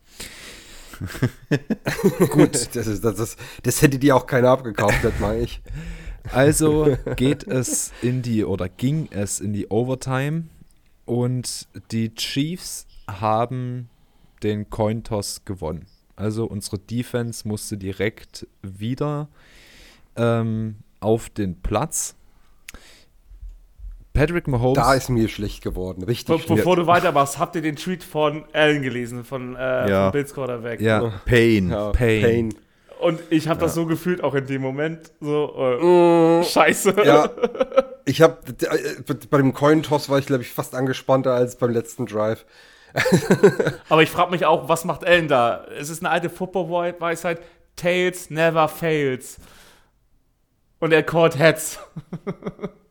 Gut. Das, ist, das, ist, das hätte dir auch keiner abgekauft, das meine ich. Also geht es in die oder ging es in die Overtime und die Chiefs haben den Cointoss gewonnen. Also unsere Defense musste direkt wieder ähm, auf den Platz. Patrick Mahomes. Da ist mir schlecht geworden, richtig. Be schlecht. bevor du weitermachst, habt ihr den Tweet von Allen gelesen, von, äh, Ja. von Bills Quarterback? Ja. Pain. Ja, Pain. Pain. Und ich habe das so gefühlt, auch in dem Moment. So, äh, scheiße. Ja, ich habe bei dem Coin-Toss war ich, glaube ich, fast angespannter als beim letzten Drive. Aber ich frage mich auch, was macht Allen da? Es ist eine alte Football-Weisheit. Tails never fails. Und er called Heads.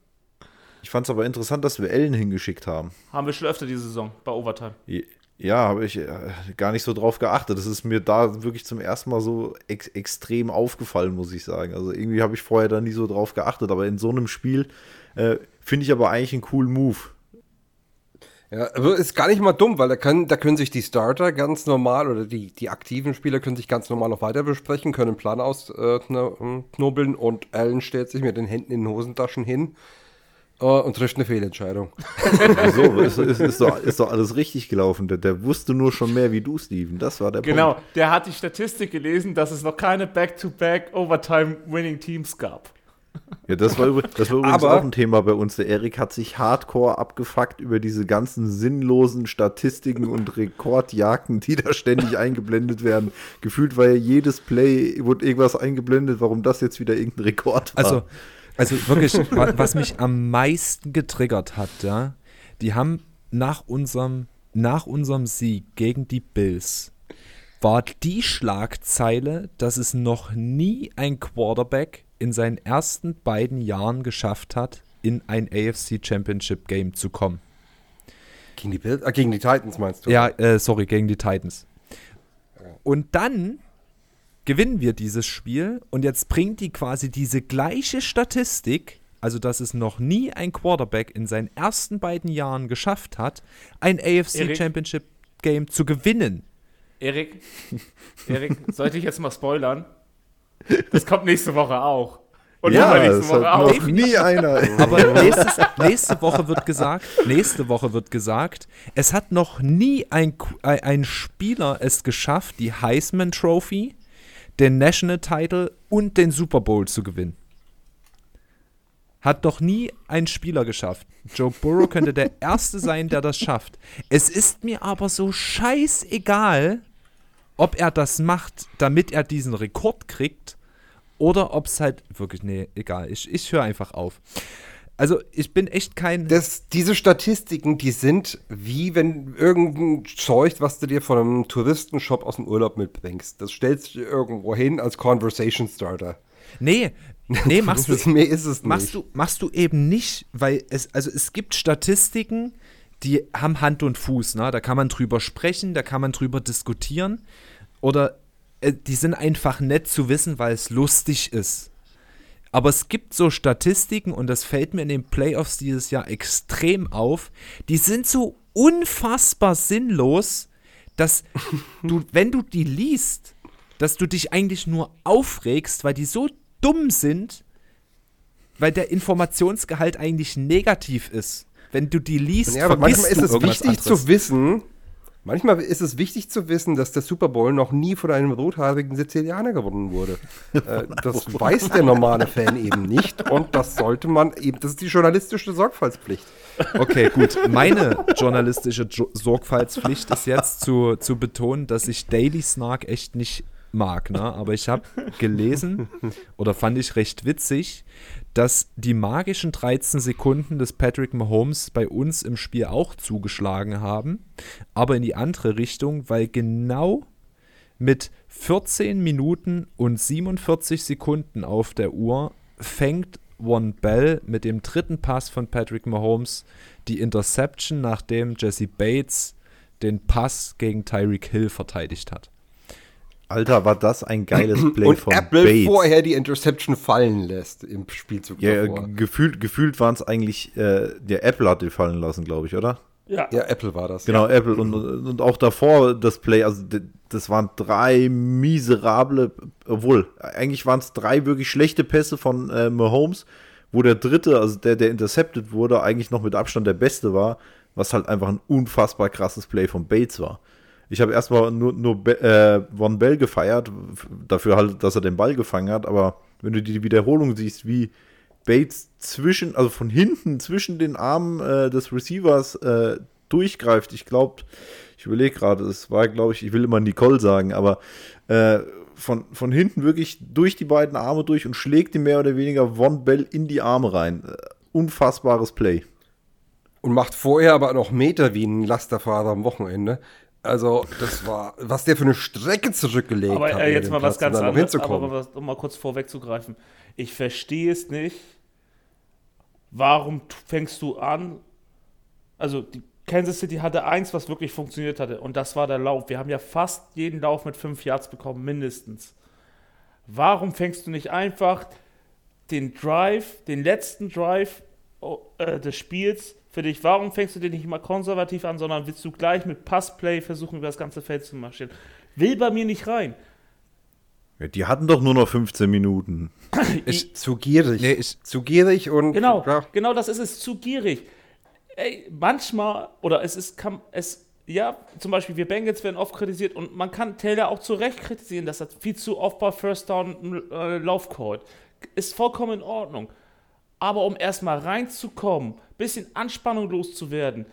Ich fand es aber interessant, dass wir Ellen hingeschickt haben. Haben wir schon öfter diese Saison bei Overtime. Ja, habe ich äh, gar nicht so drauf geachtet. Das ist mir da wirklich zum ersten Mal so ex extrem aufgefallen, muss ich sagen. Also irgendwie habe ich vorher da nie so drauf geachtet, aber in so einem Spiel äh, finde ich aber eigentlich einen coolen Move. Ja, aber ist gar nicht mal dumm, weil da können, da können sich die Starter ganz normal oder die, die aktiven Spieler können sich ganz normal noch weiter besprechen, können einen Plan ausknobeln und Allen stellt sich mit den Händen in den Hosentaschen hin äh, und trifft eine Fehlentscheidung. Wieso? ist, ist, ist, doch, ist doch alles richtig gelaufen. Der, der wusste nur schon mehr wie du, Steven. Das war der Genau, Punkt. der hat die Statistik gelesen, dass es noch keine Back-to-Back Overtime-Winning-Teams gab. Ja, das war, das war übrigens Aber- auch ein Thema bei uns. Der Erik hat sich hardcore abgefuckt über diese ganzen sinnlosen Statistiken und Rekordjagden, die da ständig eingeblendet werden. Gefühlt war ja jedes Play, wurde irgendwas eingeblendet, warum das jetzt wieder irgendein Rekord war. Also, also wirklich, wa- was mich am meisten getriggert hat, ja, die haben nach unserem, nach unserem Sieg gegen die Bills war die Schlagzeile, dass es noch nie ein Quarterback in seinen ersten beiden Jahren geschafft hat, in ein AFC Championship Game zu kommen. Gegen die, Bild, äh, gegen die Titans meinst du? Ja, äh, sorry, gegen die Titans. Und dann gewinnen wir dieses Spiel und jetzt bringt die quasi diese gleiche Statistik, also dass es noch nie ein Quarterback in seinen ersten beiden Jahren geschafft hat, ein AFC Erik? Championship Game zu gewinnen. Erik, Erik, sollte ich jetzt mal spoilern? Das kommt nächste Woche auch. Und ja, das Woche hat auch. noch nie einer. Aber nächstes, nächste Woche wird gesagt, nächste Woche wird gesagt, es hat noch nie ein, ein ein Spieler es geschafft, die Heisman Trophy, den National Title und den Super Bowl zu gewinnen. hat doch nie ein Spieler geschafft. Joe Burrow könnte der Erste sein, der das schafft. Es ist mir aber so scheißegal, ob er das macht, damit er diesen Rekord kriegt, oder ob es halt wirklich, nee, egal, ich, ich höre einfach auf. Also ich bin echt kein. Das, diese Statistiken, die sind wie wenn irgendein Zeug, was du dir von einem Touristenshop aus dem Urlaub mitbringst. Das stellst du dir irgendwo hin als Conversation Starter. Nee, nee, machst du. Mehr ist es machst nicht. Du, machst du eben nicht, weil es, also es gibt Statistiken, die haben Hand und Fuß, ne? Da kann man drüber sprechen, da kann man drüber diskutieren. Oder äh, die sind einfach nett zu wissen, weil es lustig ist. Aber es gibt so Statistiken, und das fällt mir in den Playoffs dieses Jahr extrem auf, die sind so unfassbar sinnlos, dass du, wenn du die liest, dass du dich eigentlich nur aufregst, weil die so dumm sind, weil der Informationsgehalt eigentlich negativ ist. Wenn du die liest, Ja, aber manchmal ist es wichtig anderes. zu wissen, manchmal ist es wichtig zu wissen, dass der Super Bowl noch nie von einem rothaarigen Sizilianer gewonnen wurde. äh, das weiß der normale Fan eben nicht und das sollte man eben, das ist die journalistische Sorgfaltspflicht. Okay, gut. Meine journalistische jo Sorgfaltspflicht ist jetzt zu, zu betonen, dass ich Daily Snark echt nicht mag. Ne? Aber ich habe gelesen oder fand ich recht witzig, dass die magischen 13 Sekunden des Patrick Mahomes bei uns im Spiel auch zugeschlagen haben, aber in die andere Richtung, weil genau mit 14 Minuten und 47 Sekunden auf der Uhr fängt One Bell mit dem dritten Pass von Patrick Mahomes die Interception, nachdem Jesse Bates den Pass gegen Tyreek Hill verteidigt hat. Alter, war das ein geiles Play und von Apple Bates. vorher die Interception fallen lässt im Spielzug Ja, davor. ge- gefühlt, gefühlt waren es eigentlich, äh, der Apple hat den fallen lassen, glaube ich, oder? Ja. Ja, Apple war das. Genau, Apple. Und, und auch davor das Play, also das waren drei miserable, obwohl, eigentlich waren es drei wirklich schlechte Pässe von äh, Mahomes, wo der dritte, also der, der intercepted wurde, eigentlich noch mit Abstand der beste war, was halt einfach ein unfassbar krasses Play von Bates war. Ich habe erstmal nur, nur Be äh, Von Bell gefeiert, dafür halt, dass er den Ball gefangen hat, aber wenn du die Wiederholung siehst, wie Bates zwischen, also von hinten zwischen den Armen äh, des Receivers äh, durchgreift. Ich glaube, ich überlege gerade, es war, glaube ich, ich will immer Nicole sagen, aber äh, von, von hinten wirklich durch die beiden Arme durch und schlägt ihm mehr oder weniger Von Bell in die Arme rein. Äh, unfassbares Play. Und macht vorher aber noch Meter wie ein Lasterfahrer am Wochenende. Also, das war, was der für eine Strecke zurückgelegt Aber hat. äh, jetzt mal was Platz, um ganz noch anderes, aber was, um mal kurz vorwegzugreifen. Ich verstehe es nicht. Warum fängst du an? Also, die Kansas City hatte eins, was wirklich funktioniert hatte, und das war der Lauf. Wir haben ja fast jeden Lauf mit fünf Yards bekommen, mindestens. Warum fängst du nicht einfach den Drive, den letzten Drive oh, äh, des Spiels für dich, warum fängst du den nicht mal konservativ an, sondern willst du gleich mit Passplay versuchen, über das ganze Feld zu marschieren? Will bei mir nicht rein. Ja, die hatten doch nur noch 15 Minuten. Ich, zu gierig. Nee, ich- zu gierig und Genau, ja, genau das ist es, zu gierig. Ey, manchmal, oder es ist, kann, es, ja, zum Beispiel wir Bengals werden oft kritisiert und man kann Taylor auch zu Recht kritisieren, dass er viel zu oft bei First Down äh, Lauf callt. Ist vollkommen in Ordnung. Aber um erstmal reinzukommen, bisschen Anspannung loszuwerden,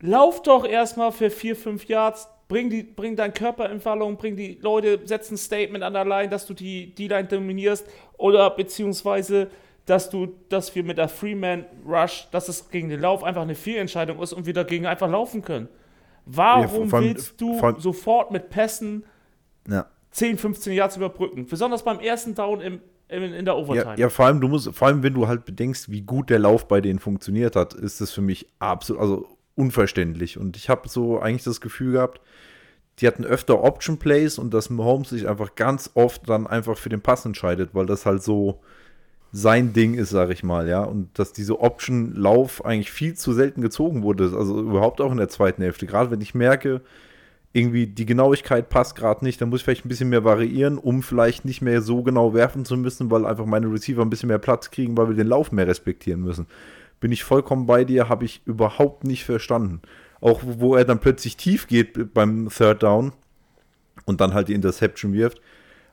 lauf doch erstmal für vier, fünf Yards, bring, die, bring deinen Körper in Wallung, bring die Leute, setz ein Statement an der Line, dass du die D-Line dominierst oder beziehungsweise, dass du, dass wir mit der Freeman Rush, dass es gegen den Lauf einfach eine Fehlentscheidung ist und wir dagegen einfach laufen können. Warum Ja, allem- willst du allem- sofort mit Pässen Ja. 10, 15 Yards überbrücken? Besonders beim ersten Down im, im, in der Overtime. Ja, ja, vor allem, du musst, vor allem, wenn du halt bedenkst, wie gut der Lauf bei denen funktioniert hat, ist das für mich absolut, also unverständlich. Und ich habe so eigentlich das Gefühl gehabt, die hatten öfter Option Plays und dass Mahomes sich einfach ganz oft dann einfach für den Pass entscheidet, weil das halt so sein Ding ist, sag ich mal, ja. Und dass diese Option-Lauf eigentlich viel zu selten gezogen wurde, also überhaupt auch in der zweiten Hälfte. Gerade wenn ich merke, irgendwie die Genauigkeit passt gerade nicht, dann muss ich vielleicht ein bisschen mehr variieren, um vielleicht nicht mehr so genau werfen zu müssen, weil einfach meine Receiver ein bisschen mehr Platz kriegen, weil wir den Lauf mehr respektieren müssen. Bin ich vollkommen bei dir, habe ich überhaupt nicht verstanden. Auch wo er dann plötzlich tief geht beim Third Down und dann halt die Interception wirft.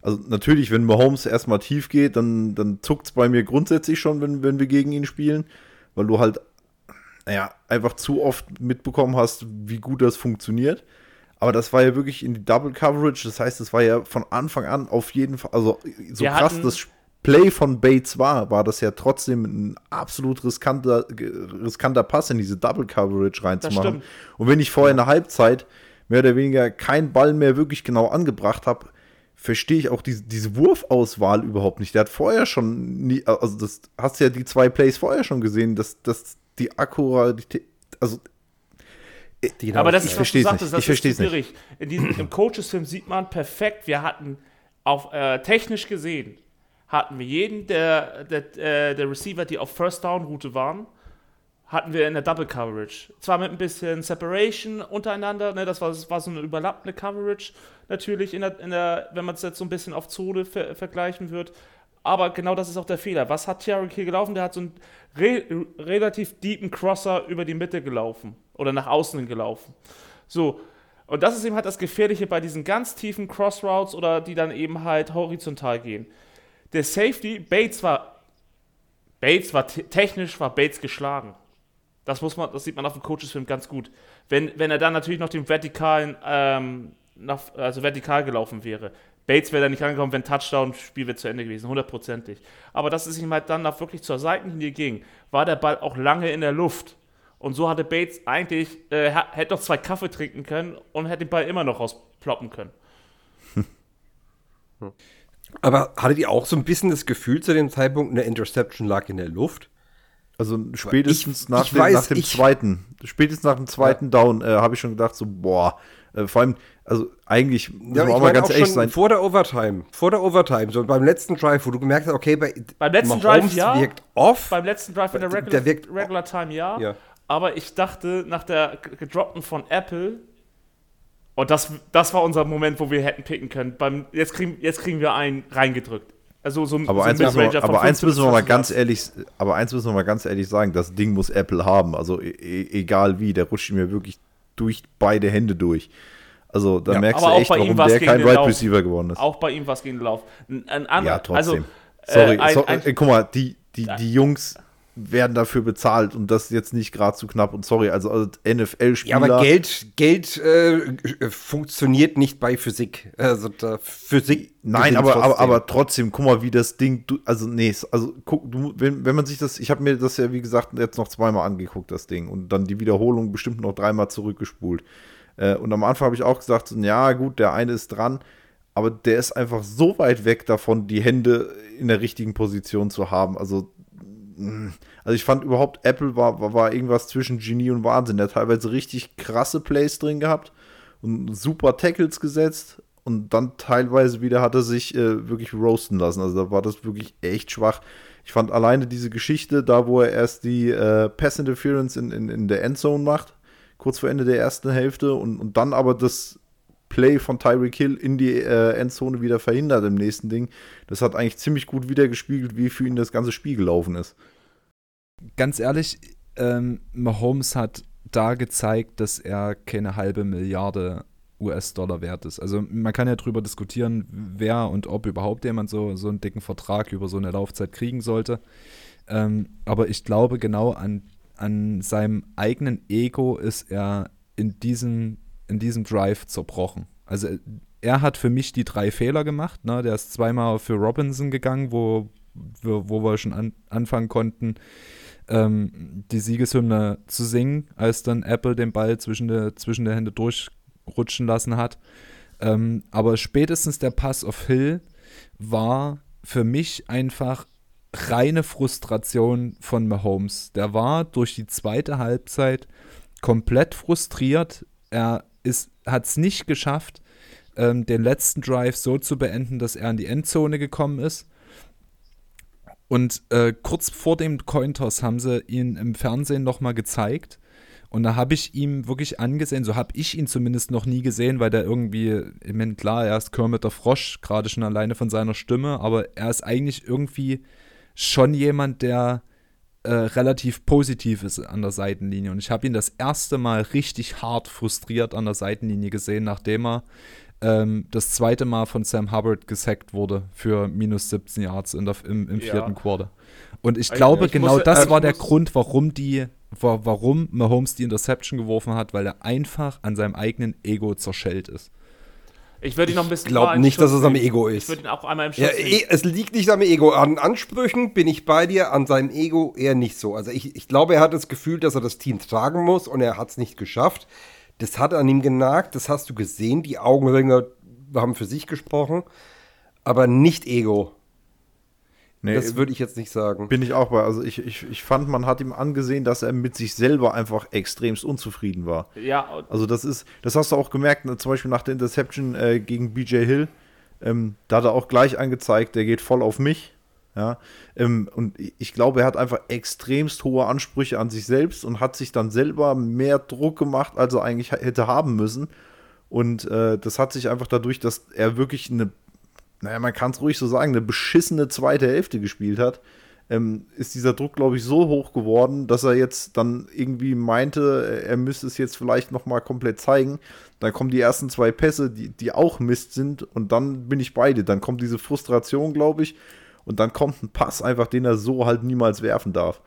Also natürlich, wenn Mahomes erstmal tief geht, dann, dann zuckt es bei mir grundsätzlich schon, wenn, wenn wir gegen ihn spielen, weil du halt, naja, einfach zu oft mitbekommen hast, wie gut das funktioniert. Aber das war ja wirklich in die Double Coverage, das heißt, es war ja von Anfang an auf jeden Fall, also so Wir krass das Play von Bates war, war das ja trotzdem ein absolut riskanter, riskanter Pass in diese Double Coverage reinzumachen. Und wenn ich vorher in der Halbzeit mehr oder weniger keinen Ball mehr wirklich genau angebracht habe, verstehe ich auch diese, diese Wurfauswahl überhaupt nicht. Der hat vorher schon, nie, also das hast du ja die zwei Plays vorher schon gesehen, dass, dass die Akkuratität, also Aber das ich ist, was du sagtest, nicht. das Ich verstehe es ist nicht. schwierig. In diesem, Im Coaches-Film sieht man perfekt, wir hatten auf äh, technisch gesehen, hatten wir jeden der, der, äh, der Receiver, die auf First Down Route waren, hatten wir in der Double Coverage. Zwar mit ein bisschen Separation untereinander, ne, das war, das war so eine überlappende Coverage, natürlich, in der, in der, wenn man es jetzt so ein bisschen auf Zone ver vergleichen wird. Aber genau das ist auch der Fehler. Was hat Tyreek hier gelaufen? Der hat so einen re relativ deepen Crosser über die Mitte gelaufen oder nach außen gelaufen. So, und das ist eben halt das Gefährliche bei diesen ganz tiefen Crossroutes oder die dann eben halt horizontal gehen. Der Safety, Bates war, Bates war te- technisch, war Bates geschlagen. Das muss man, das sieht man auf dem Coaches-Film ganz gut. Wenn, wenn er dann natürlich noch den vertikalen, ähm, nach, also vertikal gelaufen wäre. Bates wäre da nicht rangekommen, wenn Touchdown, Spiel wäre zu Ende gewesen, hundertprozentig. Aber dass es ihm halt dann nach wirklich zur Seitenlinie ging, war der Ball auch lange in der Luft. Und so hatte Bates eigentlich, äh, hätte noch zwei Kaffee trinken können und hätte den Ball immer noch rausploppen können. Aber hattet ihr auch so ein bisschen das Gefühl zu dem Zeitpunkt, eine Interception lag in der Luft? Also spätestens Ich- nach, ich dem, weiß, nach dem ich- zweiten, spätestens nach dem zweiten Down äh, habe ich schon gedacht, so, boah, äh, vor allem, also eigentlich, muss Ja, man auch mal ganz auch ehrlich sein, vor der Overtime, vor der Overtime, so beim letzten Drive, wo du gemerkt hast, okay, bei Beim letzten Mahomes Drive ja. wirkt off. Beim letzten Drive in der Der Regular, wirkt- Regular Time ja. Ja. Aber ich dachte, nach der gedroppten von Apple, und das, das war unser Moment, wo wir hätten picken können. Beim, jetzt, kriegen, jetzt kriegen wir einen reingedrückt. Also so, aber, so eins ein müssen wir, aber eins 15 müssen wir mal 20 ganz ehrlich, aber eins müssen wir mal ganz ehrlich sagen, das Ding muss Apple haben, also e e egal wie, der rutscht mir wirklich durch beide Hände durch. Also da Ja, merkst du echt, warum der kein Wide Lauf. Receiver geworden ist. Auch bei ihm war es gegen den Lauf. Ein, ein anderer, Ja, trotzdem. Also, Sorry, äh, ein, so, ein, äh, guck mal, die, die, die Jungs werden dafür bezahlt und das jetzt nicht gerade zu knapp und sorry, also als NFL-Spieler. Ja, aber Geld, Geld äh, funktioniert nicht bei Physik. Also da, Physik. Nein, aber, aber, trotzdem. aber trotzdem, guck mal, wie das Ding, du, also nee, also guck, du, wenn, wenn man sich das, ich habe mir das ja wie gesagt jetzt noch zweimal angeguckt, das Ding, und dann die Wiederholung bestimmt noch dreimal zurückgespult. Äh, und am Anfang habe ich auch gesagt, so, ja gut, der eine ist dran, aber der ist einfach so weit weg davon, die Hände in der richtigen Position zu haben. Also, also ich fand überhaupt, Apple war, war, war irgendwas zwischen Genie und Wahnsinn. Der hat teilweise richtig krasse Plays drin gehabt und super Tackles gesetzt und dann teilweise wieder hat er sich äh, wirklich roasten lassen. Also da war das wirklich echt schwach. Ich fand alleine diese Geschichte, da wo er erst die äh, Pass Interference in, in, in der Endzone macht, kurz vor Ende der ersten Hälfte und, und dann aber das Play von Tyreek Hill in die äh, Endzone wieder verhindert im nächsten Ding. Das hat eigentlich ziemlich gut wiedergespiegelt, wie für ihn das ganze Spiel gelaufen ist. Ganz ehrlich, ähm, Mahomes hat da gezeigt, dass er keine halbe Milliarde US-Dollar wert ist. Also man kann ja drüber diskutieren, wer und ob überhaupt jemand so, so einen dicken Vertrag über so eine Laufzeit kriegen sollte. Ähm, aber ich glaube, genau an, an seinem eigenen Ego ist er in diesem, in diesem Drive zerbrochen. Also er hat für mich die drei Fehler gemacht. Ne? Der ist zweimal für Robinson gegangen, wo, wo, wo wir schon an, anfangen konnten, ähm, die Siegeshymne zu singen, als dann Apple den Ball zwischen der zwischen der Hände durchrutschen lassen hat. Ähm, aber spätestens der Pass auf Hill war für mich einfach reine Frustration von Mahomes. Der war durch die zweite Halbzeit komplett frustriert. Er hat es nicht geschafft, ähm, den letzten Drive so zu beenden, dass er in die Endzone gekommen ist. Und äh, kurz vor dem Cointoss haben sie ihn im Fernsehen nochmal gezeigt. Und da habe ich ihm wirklich angesehen, so habe ich ihn zumindest noch nie gesehen, weil der irgendwie, ich meine, klar, er ist Kermit der Frosch, gerade schon alleine von seiner Stimme, aber er ist eigentlich irgendwie schon jemand, der äh, relativ positiv ist an der Seitenlinie. Und ich habe ihn das erste Mal richtig hart frustriert an der Seitenlinie gesehen, nachdem er ähm, das zweite Mal von Sam Hubbard gesackt wurde für minus 17 Yards in der, im, im Ja. vierten Quarter. Und ich glaube, ich genau muss- das äh, war der Grund, warum die, wa- warum Mahomes die Interception geworfen hat, weil er einfach an seinem eigenen Ego zerschellt ist. Ich würde ihn noch ein bisschen. glaub mal in nicht, Schutz dass es am nehmen. Ego Ich ist. würde ihn auch einmal im Schutz Ja, nehmen. eh, es liegt nicht am Ego. An Ansprüchen bin ich bei dir, an seinem Ego eher nicht so. Also ich, ich glaube, er hat das Gefühl, dass er das Team tragen muss und er hat es nicht geschafft. Das hat an ihm genagt, das hast du gesehen. Die Augenringe haben für sich gesprochen, aber nicht Ego. Nee, das würde ich jetzt nicht sagen. Bin ich auch bei. Also ich, ich, ich fand, man hat ihm angesehen, dass er mit sich selber einfach extremst unzufrieden war. Ja, Also das ist, das hast du auch gemerkt, ne, zum Beispiel nach der Interception äh, gegen BJ Hill, ähm, da hat er auch gleich angezeigt, der geht voll auf mich. Ja, ähm, und ich- glaube, er hat einfach extremst hohe Ansprüche an sich selbst und hat sich dann selber mehr Druck gemacht, als er eigentlich hätte haben müssen. Und äh, das hat sich einfach dadurch, dass er wirklich eine, naja, man kann es ruhig so sagen, eine beschissene zweite Hälfte gespielt hat, ähm, ist dieser Druck, glaube ich, so hoch geworden, dass er jetzt dann irgendwie meinte, er müsste es jetzt vielleicht noch mal komplett zeigen. Dann kommen die ersten zwei Pässe, die, die auch Mist sind und dann bin ich bei dir. Dann kommt diese Frustration, glaube ich, und dann kommt ein Pass einfach, den er so halt niemals werfen darf.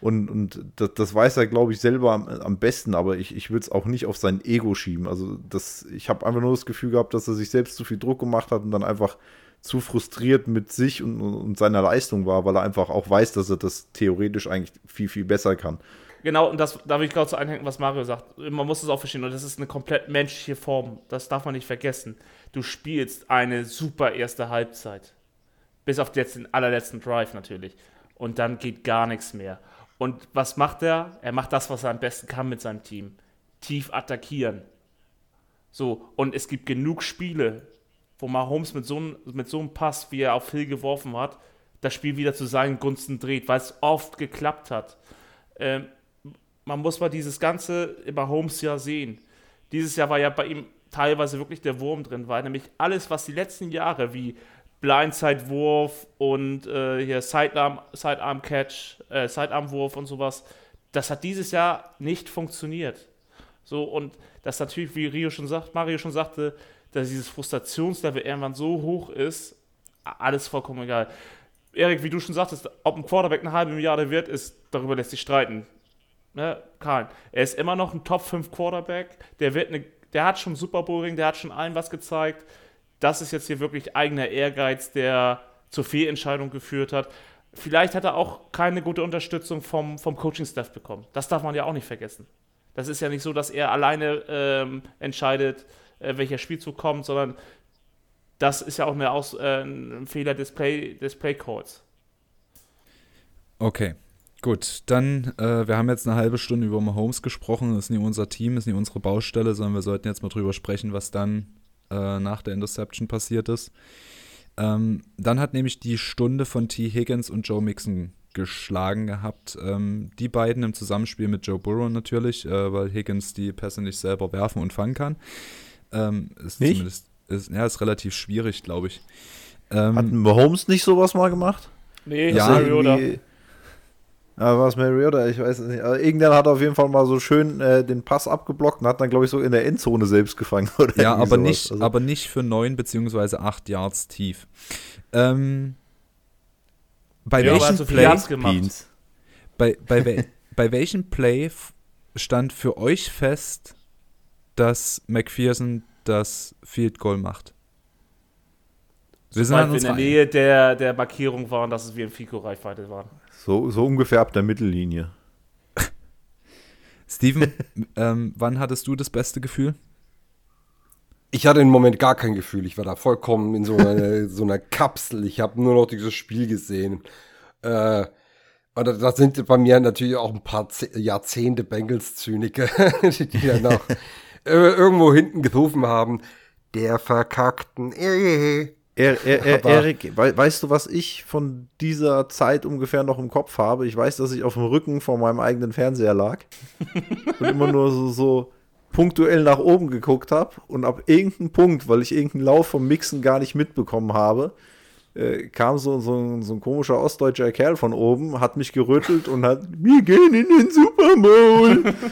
Und, und das, das weiß er, glaube ich, selber am, am besten, aber ich, ich würde es auch nicht auf sein Ego schieben. Also das, ich habe einfach nur das Gefühl gehabt, dass er sich selbst zu viel Druck gemacht hat und dann einfach zu frustriert mit sich und, und seiner Leistung war, weil er einfach auch weiß, dass er das theoretisch eigentlich viel, viel besser kann. Genau, und das, da will ich gerade so einhängen, was Mario sagt. Man muss es auch verstehen, und das ist eine komplett menschliche Form. Das darf man nicht vergessen. Du spielst eine super erste Halbzeit. Bis auf den allerletzten Drive natürlich. Und dann geht gar nichts mehr. Und was macht er? Er macht das, was er am besten kann mit seinem Team. Tief attackieren. So, und es gibt genug Spiele, wo Mahomes mit so, einem- mit so einem Pass, wie er auf Hill geworfen hat, das Spiel wieder zu seinen Gunsten dreht, weil es oft geklappt hat. Ähm, man muss mal dieses ganze Mahomes-Jahr sehen. Dieses Jahr war ja bei ihm teilweise wirklich der Wurm drin, weil nämlich alles, was die letzten Jahre wie Blindside-Wurf und äh, hier Sidearm, Sidearm-Catch, äh, Sidearm-Wurf und sowas, das hat dieses Jahr nicht funktioniert. So, und das natürlich, wie Rio schon sagt, Mario schon sagte, dass dieses Frustrationslevel irgendwann so hoch ist, alles vollkommen egal. Erik, wie du schon sagtest, ob ein Quarterback eine halbe Milliarde wert ist, darüber lässt sich streiten. Ne? Kein. Er ist immer noch ein Top 5 Quarterback. Der wird eine, der hat schon Super Bowl Ring, der hat schon allen was gezeigt. Das ist jetzt hier wirklich eigener Ehrgeiz, der zur Fehlentscheidung geführt hat. Vielleicht hat er auch keine gute Unterstützung vom, vom Coaching-Staff bekommen. Das darf man ja auch nicht vergessen. Das ist ja nicht so, dass er alleine ähm, entscheidet, äh, welcher Spielzug kommt, sondern das ist ja auch eine Aus, äh, ein Fehler des, Play, des Play-Calls. Okay, gut. Dann, äh, wir haben jetzt eine halbe Stunde über Mahomes gesprochen. Das ist nicht unser Team, ist nicht unsere Baustelle, sondern wir sollten jetzt mal drüber sprechen, was dann äh, nach der Interception passiert ist. Ähm, dann hat nämlich die Stunde von T. Higgins und Joe Mixon geschlagen gehabt. Ähm, die beiden im Zusammenspiel mit Joe Burrow natürlich, äh, weil Higgins die Pässe nicht selber werfen und fangen kann. Ähm, ist Nicht? zumindest ist, ja, ist relativ schwierig, glaube ich. Ähm, Hat Mahomes nicht sowas mal gemacht? Nee, Ja, Mariota. Ja, war es Mariota? Ich weiß es nicht. Aber irgendwann hat auf jeden Fall mal so schön äh, den Pass abgeblockt und hat dann, glaube ich, so in der Endzone selbst gefangen. Oder Ja, aber sowas. nicht, Also- aber nicht für neun beziehungsweise acht Yards tief. Ähm, bei, Ja, welchem so Play, Yards gemacht. Beans. bei, bei, bei welchem Play stand für euch fest, dass McPherson das Field Goal macht? Wir sind wir in der Nähe der, der Markierung waren, dass es wie in Fico-Reichweite waren. So, so ungefähr ab der Mittellinie. Steven, ähm, wann hattest du das beste Gefühl? Ich hatte im Moment gar kein Gefühl. Ich war da vollkommen in so einer, so einer Kapsel. Ich habe nur noch dieses Spiel gesehen. Äh, und da, sind bei mir natürlich auch ein paar Z Jahrzehnte Bengals-Zyniker, die, die dann auch äh, irgendwo hinten gerufen haben. Der verkackten. Äh. Er, er, er, Erik, wei- weißt du, was ich von dieser Zeit ungefähr noch im Kopf habe? Ich weiß, dass ich auf dem Rücken vor meinem eigenen Fernseher lag und immer nur so, so punktuell nach oben geguckt habe und ab irgendeinem Punkt, weil ich irgendeinen Lauf vom Mixen gar nicht mitbekommen habe, äh, kam so, so, so ein komischer ostdeutscher Kerl von oben, hat mich gerüttelt und hat, wir gehen in den Super Bowl.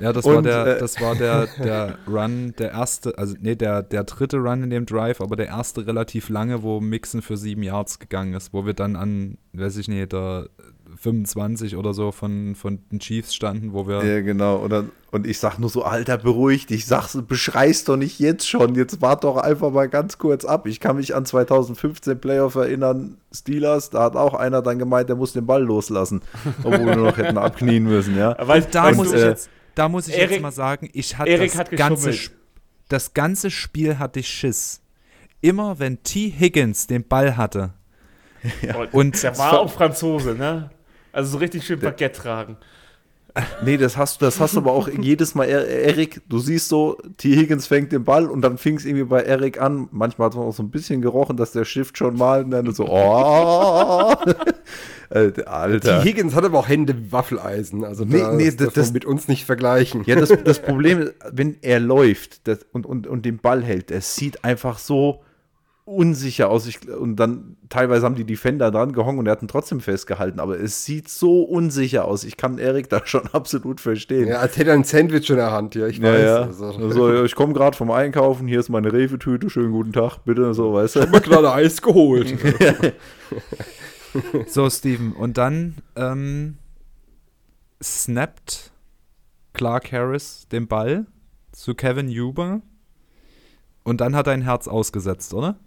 Ja, das Und, war der, äh, das war der, der Run, der erste, also nee, der, der dritte Run in dem Drive, aber der erste relativ lange, wo Mixon für sieben Yards gegangen ist, wo wir dann an, weiß ich nicht, der 25 oder so von, von den Chiefs standen, wo wir. Ja, genau. Und, dann, und ich sag nur so, Alter, beruhig dich. Sag's, beschreist doch nicht jetzt schon. Jetzt wart doch einfach mal ganz kurz ab. Ich kann mich an 2015 Playoff erinnern, Steelers, da hat auch einer dann gemeint, der muss den Ball loslassen. Obwohl wir noch hätten abknien müssen, ja. Weil, da weißt muss ich äh, jetzt, da muss ich Erik- jetzt mal sagen, ich hatte das hat ganze, das ganze Spiel hatte ich Schiss. Immer wenn T. Higgins den Ball hatte. Und der war auch Franzose, ne? Also so richtig schön Baguette tragen. Nee, das hast du, das hast du aber auch jedes Mal, Er- Erik, du siehst so, T. Higgins fängt den Ball und dann fing es irgendwie bei Erik an. Manchmal hat man auch so ein bisschen gerochen, dass der Shift schon mal und dann so, oh. Äh, Alter. T. Higgins hat aber auch Hände wie Waffeleisen. Also Nee, da, nee, das, das- mit uns nicht vergleichen. Ja, das, das Problem ist, wenn er läuft das, und, und, und den Ball hält, es sieht einfach so unsicher aus. Ich, und dann teilweise haben die Defender dran gehangen und er hat ihn trotzdem festgehalten, aber es sieht so unsicher aus. Ich kann Erik da schon absolut verstehen. Ja, als hätte er ein Sandwich in der Hand, ja, ich Ja, weiß. ja. Also, Also, ja, ich komme gerade vom Einkaufen, hier ist meine Rewe-Tüte, schönen guten Tag, bitte, so, weißt du. Ich hab mir gerade Eis geholt. So, Steven, und dann ähm, snappt Clark Harris den Ball zu Kevin Huber und dann hat er ein Herz ausgesetzt, oder?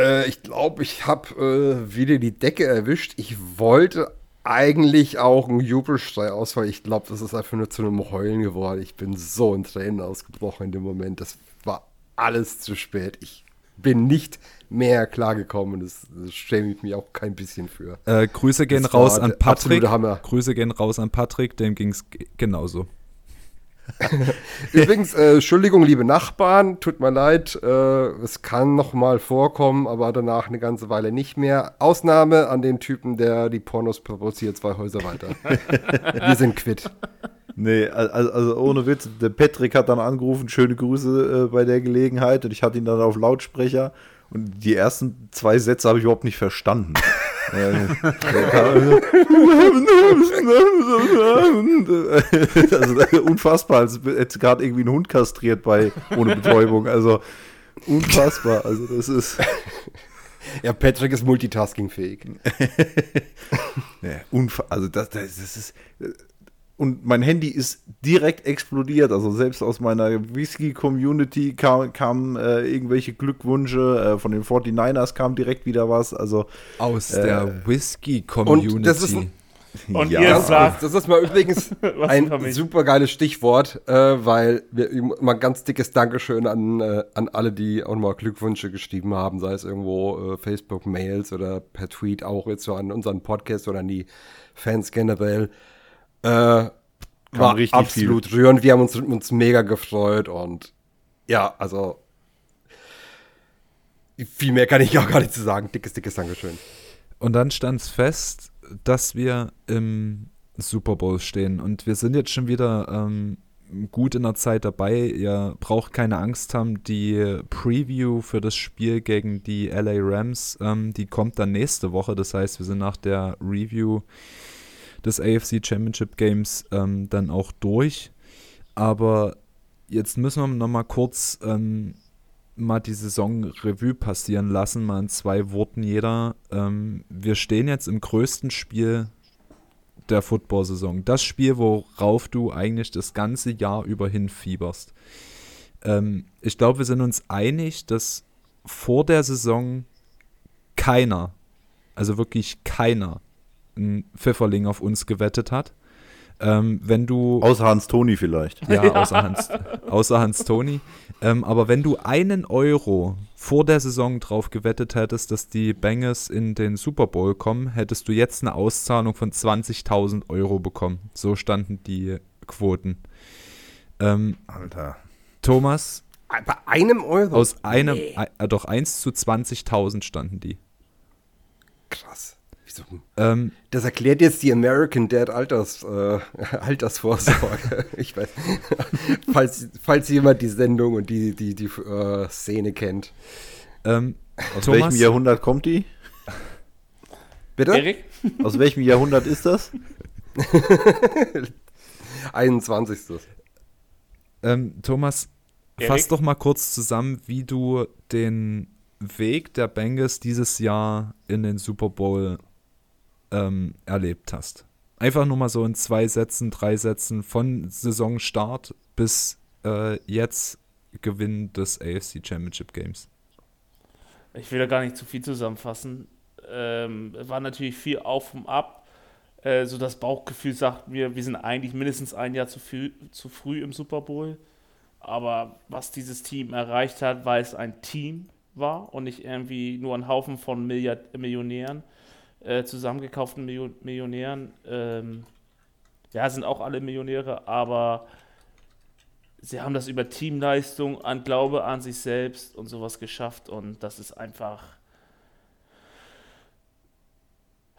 Äh, ich glaube, ich habe äh, wieder die Decke erwischt. Ich wollte eigentlich auch einen Jubelschrei aus, weil ich glaube, das ist einfach nur zu einem Heulen geworden. Ich bin so in Tränen ausgebrochen in dem Moment. Das war alles zu spät. Ich bin nicht mehr klargekommen. Das, das schäme ich mich auch kein bisschen für. Äh, Grüße gehen Das raus an Patrick. Grüße gehen raus an Patrick, dem ging es genauso. Übrigens, äh, Entschuldigung, liebe Nachbarn, tut mir leid, äh, es kann noch mal vorkommen, aber danach eine ganze Weile nicht mehr. Ausnahme an den Typen, der die Pornos provoziert, zwei Häuser weiter. Wir sind quitt. Nee, also, also ohne Witz, der Patrick hat dann angerufen, schöne Grüße äh, bei der Gelegenheit und ich hatte ihn dann auf Lautsprecher und die ersten zwei Sätze habe ich überhaupt nicht verstanden. Also unfassbar, als hätte gerade irgendwie ein Hund kastriert bei ohne Betäubung. Also unfassbar. Also das ist Ja, Patrick ist multitaskingfähig. ja, also das, das, das ist und mein Handy ist direkt explodiert. Also selbst aus meiner Whisky-Community kamen kam, äh, irgendwelche Glückwünsche. Äh, von den 49ers kam direkt wieder was. Also Aus Äh, der Whisky-Community. Und das ist ein- Und Ja. ihr sagt, das ist mal übrigens ein super geiles Stichwort, äh, weil wir mal ein ganz dickes Dankeschön an, äh, an alle, die auch mal Glückwünsche geschrieben haben, sei es irgendwo äh, Facebook-Mails oder per Tweet auch jetzt so an unseren Podcast oder an die Fans generell. Äh, war richtig absolut rührend. Wir haben uns, uns mega gefreut und ja, also viel mehr kann ich auch gar nicht zu sagen. Dickes, dickes Dankeschön. Und dann stand es fest, dass wir im Super Bowl stehen. Und wir sind jetzt schon wieder ähm, gut in der Zeit dabei. Ihr braucht keine Angst haben. Die Preview für das Spiel gegen die LA Rams, ähm, die kommt dann nächste Woche. Das heißt, wir sind nach der Review des AFC Championship Games ähm, dann auch durch. Aber jetzt müssen wir noch mal kurz ähm, mal die Saison Revue passieren lassen, mal in zwei Worten jeder. Ähm, wir stehen jetzt im größten Spiel der Football-Saison. Das Spiel, worauf du eigentlich das ganze Jahr über hinfieberst. Ähm, ich glaube, wir sind uns einig, dass vor der Saison keiner, also wirklich keiner, ein Pfifferling auf uns gewettet hat. Ähm, wenn du außer Hans Toni vielleicht. ja, außer Hans, außer Hans Toni. Ähm, aber wenn du einen Euro vor der Saison drauf gewettet hättest, dass die Bengals in den Super Bowl kommen, hättest du jetzt eine Auszahlung von 20.000 Euro bekommen. So standen die Quoten. Ähm, Alter. Thomas, Bei einem Euro? aus einem, äh, doch 1 zu 20.000 standen die. Krass. Wieso? Ähm, Das erklärt jetzt die American Dad Alters, äh, Altersvorsorge. ich weiß. falls, falls jemand die Sendung und die, die, die äh, Szene kennt. Ähm, Aus Thomas? welchem Jahrhundert kommt die? Bitte? Erik? Aus welchem Jahrhundert ist das? 21. Ähm, Thomas, Erik? fass doch mal kurz zusammen, wie du den Weg der Bengals dieses Jahr in den Super Bowl ähm, erlebt hast. Einfach nur mal so in zwei Sätzen, drei Sätzen von Saisonstart bis äh, jetzt Gewinn des AFC Championship Games. Ich will da gar nicht zu viel zusammenfassen. Ähm, war natürlich viel auf und ab. Äh, so das Bauchgefühl sagt mir, wir sind eigentlich mindestens ein Jahr zu, früh, zu früh im Super Bowl. Aber was dieses Team erreicht hat, weil es ein Team war und nicht irgendwie nur ein Haufen von Milliard Millionären, äh, zusammengekauften Millio Millionären. Ähm, ja, sind auch alle Millionäre, aber sie haben das über Teamleistung, an Glaube an sich selbst und sowas geschafft und das ist einfach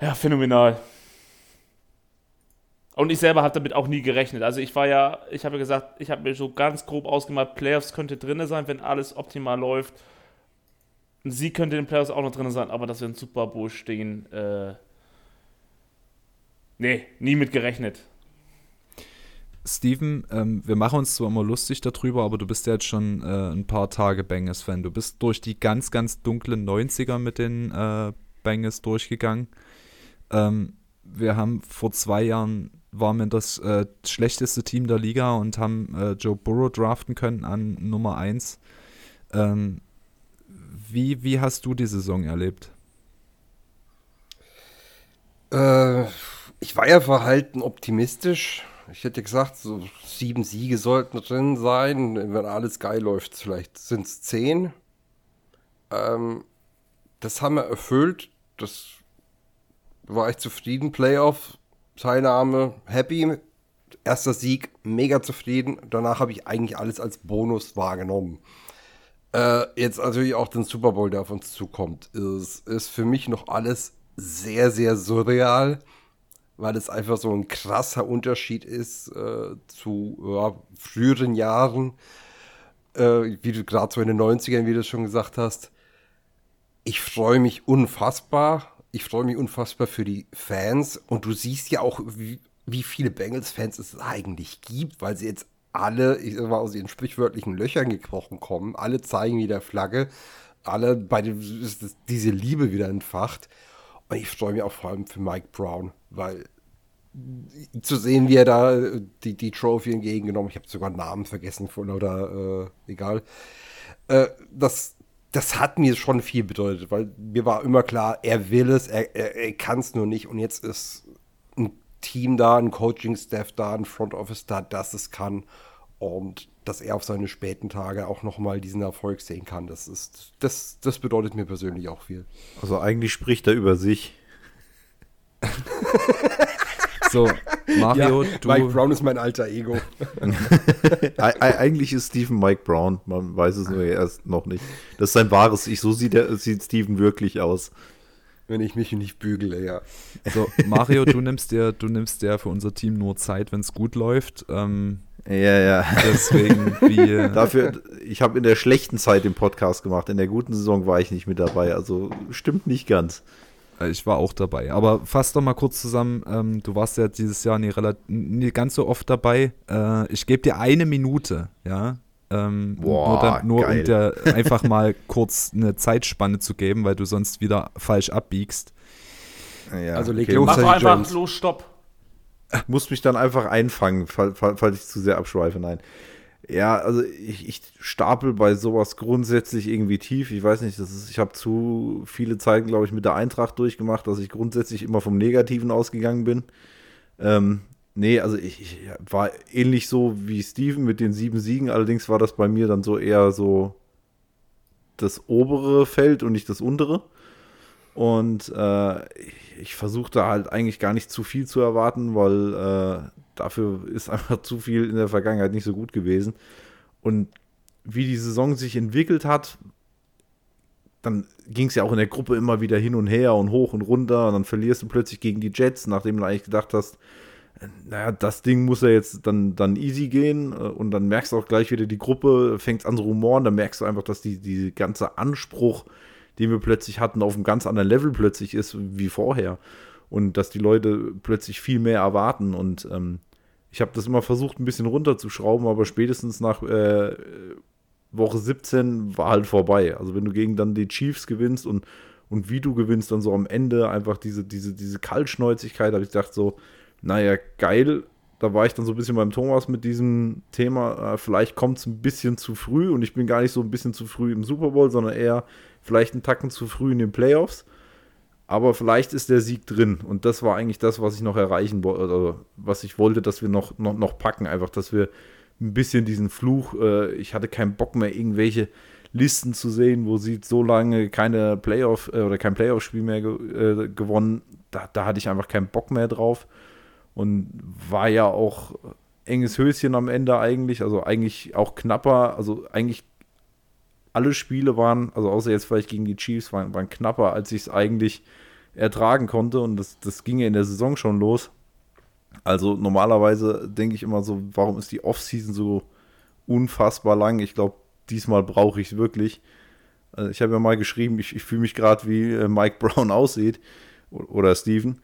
ja, phänomenal. Und ich selber habe damit auch nie gerechnet. Also ich war ja, ich habe ja gesagt, ich habe mir so ganz grob ausgemalt, Playoffs könnte drin sein, wenn alles optimal läuft. Ein Sieg könnte in den Playoffs auch noch drin sein, aber dass wir im Super Bowl stehen, äh, nee, nie mit gerechnet. Steven, ähm, wir machen uns zwar immer lustig darüber, aber du bist ja jetzt schon äh, ein paar Tage Bengals-Fan. Du bist durch die ganz, ganz dunklen 90er mit den äh, Bengals durchgegangen. Ähm, wir haben vor zwei Jahren waren wir das äh, schlechteste Team der Liga und haben äh, Joe Burrow draften können an Nummer 1. Ähm, wie, wie hast du die Saison erlebt? Äh, ich war ja verhalten optimistisch. Ich hätte gesagt, so sieben Siege sollten drin sein. Wenn alles geil läuft, vielleicht sind es zehn. Ähm, das haben wir erfüllt. Das war ich zufrieden. Playoff, Teilnahme, happy. Erster Sieg, mega zufrieden. Danach habe ich eigentlich alles als Bonus wahrgenommen. Äh, jetzt natürlich auch den Super Bowl, der auf uns zukommt, ist, ist für mich noch alles sehr, sehr surreal, weil es einfach so ein krasser Unterschied ist äh, zu ja, früheren Jahren, äh, wie du gerade so in den 90ern, wie du schon gesagt hast. Ich freue mich unfassbar. Ich freue mich unfassbar für die Fans. Und du siehst ja auch, wie, wie viele Bengals-Fans es eigentlich gibt, weil sie jetzt alle, ich sag mal, aus ihren sprichwörtlichen Löchern gekrochen kommen. Alle zeigen wieder Flagge. Alle bei dem ist diese Liebe wieder entfacht. Und ich freue mich auch vor allem für Mike Brown, weil zu sehen, wie er da die, die Trophy entgegengenommen, ich habe sogar Namen vergessen von oder äh, egal. Äh, das, das hat mir schon viel bedeutet, weil mir war immer klar, er will es, er, er, er kann es nur nicht. Und jetzt ist Team da, ein Coaching-Staff da, ein Front Office da, das es kann. Und dass er auf seine späten Tage auch nochmal diesen Erfolg sehen kann, das ist, das, das bedeutet mir persönlich auch viel. Also eigentlich spricht er über sich. So, Mario, du. Mike Brown ist mein alter Ego. Eigentlich ist Steven Mike Brown. Man weiß es nur erst noch nicht. Das ist sein wahres Ich. So sieht, er, sieht Steven wirklich aus. Wenn ich mich nicht bügele, ja. So, Mario, du nimmst dir, du nimmst dir für unser Team nur Zeit, wenn es gut läuft. Ähm, Ja, ja. deswegen, wie. Dafür, ich habe in der schlechten Zeit den Podcast gemacht. In der guten Saison war ich nicht mit dabei. Also stimmt nicht ganz. Äh, Ich war auch dabei. Aber fass doch mal kurz zusammen. Ähm, du warst ja dieses Jahr nie, nie ganz so oft dabei. Äh, ich gebe dir eine Minute, ja. Ähm, Boah, nur da, nur um dir einfach mal kurz eine Zeitspanne zu geben, weil du sonst wieder falsch abbiegst. Ja, Also leg okay. los. Mach doch einfach John's. los, stopp. muss mich dann einfach einfangen, fall- fall- falls ich zu sehr abschweife. Nein. Ja, also ich, ich stapel bei sowas grundsätzlich irgendwie tief. Ich weiß nicht, das ist, ich habe zu viele Zeiten, glaube ich, mit der Eintracht durchgemacht, dass ich grundsätzlich immer vom Negativen ausgegangen bin. Ähm, nee, also ich, ich war ähnlich so wie Steven mit den sieben Siegen, allerdings war das bei mir dann so eher so das obere Feld und nicht das untere. Und äh, ich, ich versuchte halt eigentlich gar nicht zu viel zu erwarten, weil äh, dafür ist einfach zu viel in der Vergangenheit nicht so gut gewesen. Und wie die Saison sich entwickelt hat, dann ging es ja auch in der Gruppe immer wieder hin und her und hoch und runter. Und dann verlierst du plötzlich gegen die Jets, nachdem du eigentlich gedacht hast, naja, das Ding muss ja jetzt dann, dann easy gehen. äh, Und dann merkst du auch gleich wieder die Gruppe, fängt an zu rumoren. Dann merkst du einfach, dass die, die ganze Anspruch, den wir plötzlich hatten, auf einem ganz anderen Level plötzlich ist wie vorher. Und dass die Leute plötzlich viel mehr erwarten. Und ähm, ich habe das immer versucht, ein bisschen runterzuschrauben, aber spätestens nach äh, Woche 17 war halt vorbei. Also wenn du gegen dann die Chiefs gewinnst und, und wie du gewinnst, dann so am Ende einfach diese, diese, diese Kaltschnäuzigkeit, habe ich gedacht so, naja, geil. Da war ich dann so ein bisschen beim Thomas mit diesem Thema, äh, vielleicht kommt es ein bisschen zu früh und ich bin gar nicht so ein bisschen zu früh im Super Bowl, sondern eher vielleicht einen Tacken zu früh in den Playoffs. Aber vielleicht ist der Sieg drin. Und das war eigentlich das, was ich noch erreichen wollte, oder was ich wollte, dass wir noch, noch, noch packen. Einfach, dass wir ein bisschen diesen Fluch, äh, ich hatte keinen Bock mehr, irgendwelche Listen zu sehen, wo sie so lange keine Playoff äh, oder kein Playoff-Spiel mehr ge äh, gewonnen. Da, da hatte ich einfach keinen Bock mehr drauf. Und war ja auch enges Höschen am Ende eigentlich, also eigentlich auch knapper, also eigentlich alle Spiele waren, also außer jetzt vielleicht gegen die Chiefs, waren, waren knapper, als ich es eigentlich ertragen konnte. Und das, das ging ja in der Saison schon los. Also normalerweise denke ich immer so, warum ist die Offseason so unfassbar lang? Ich glaube, diesmal brauche ich es wirklich. Also ich habe ja mal geschrieben, ich, ich fühle mich gerade wie äh, Mike Brown aussieht oder Steven.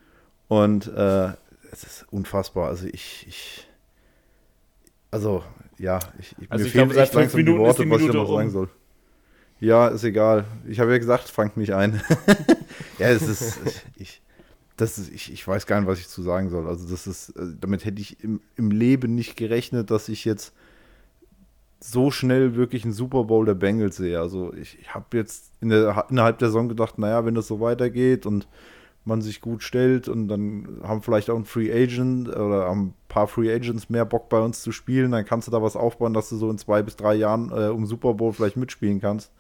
Und äh, es ist unfassbar. Also ich, ich also ja, ich, also mir ich glaube, seit fünf Minuten die Worte, die was ich noch sagen soll. Ja, ist egal. Ich habe ja gesagt, fangt mich ein. ja, es ist, ich, das ist, ich, ich weiß gar nicht, was ich zu sagen soll. Also das ist, äh, damit hätte ich im, im Leben nicht gerechnet, dass ich jetzt so schnell wirklich einen Super Bowl der Bengals sehe. Also ich, ich habe jetzt in der, innerhalb der Saison gedacht, naja, wenn das so weitergeht und man sich gut stellt und dann haben vielleicht auch ein Free Agent oder haben ein paar Free Agents mehr Bock bei uns zu spielen, dann kannst du da was aufbauen, dass du so in zwei bis drei Jahren äh, um Super Bowl vielleicht mitspielen kannst.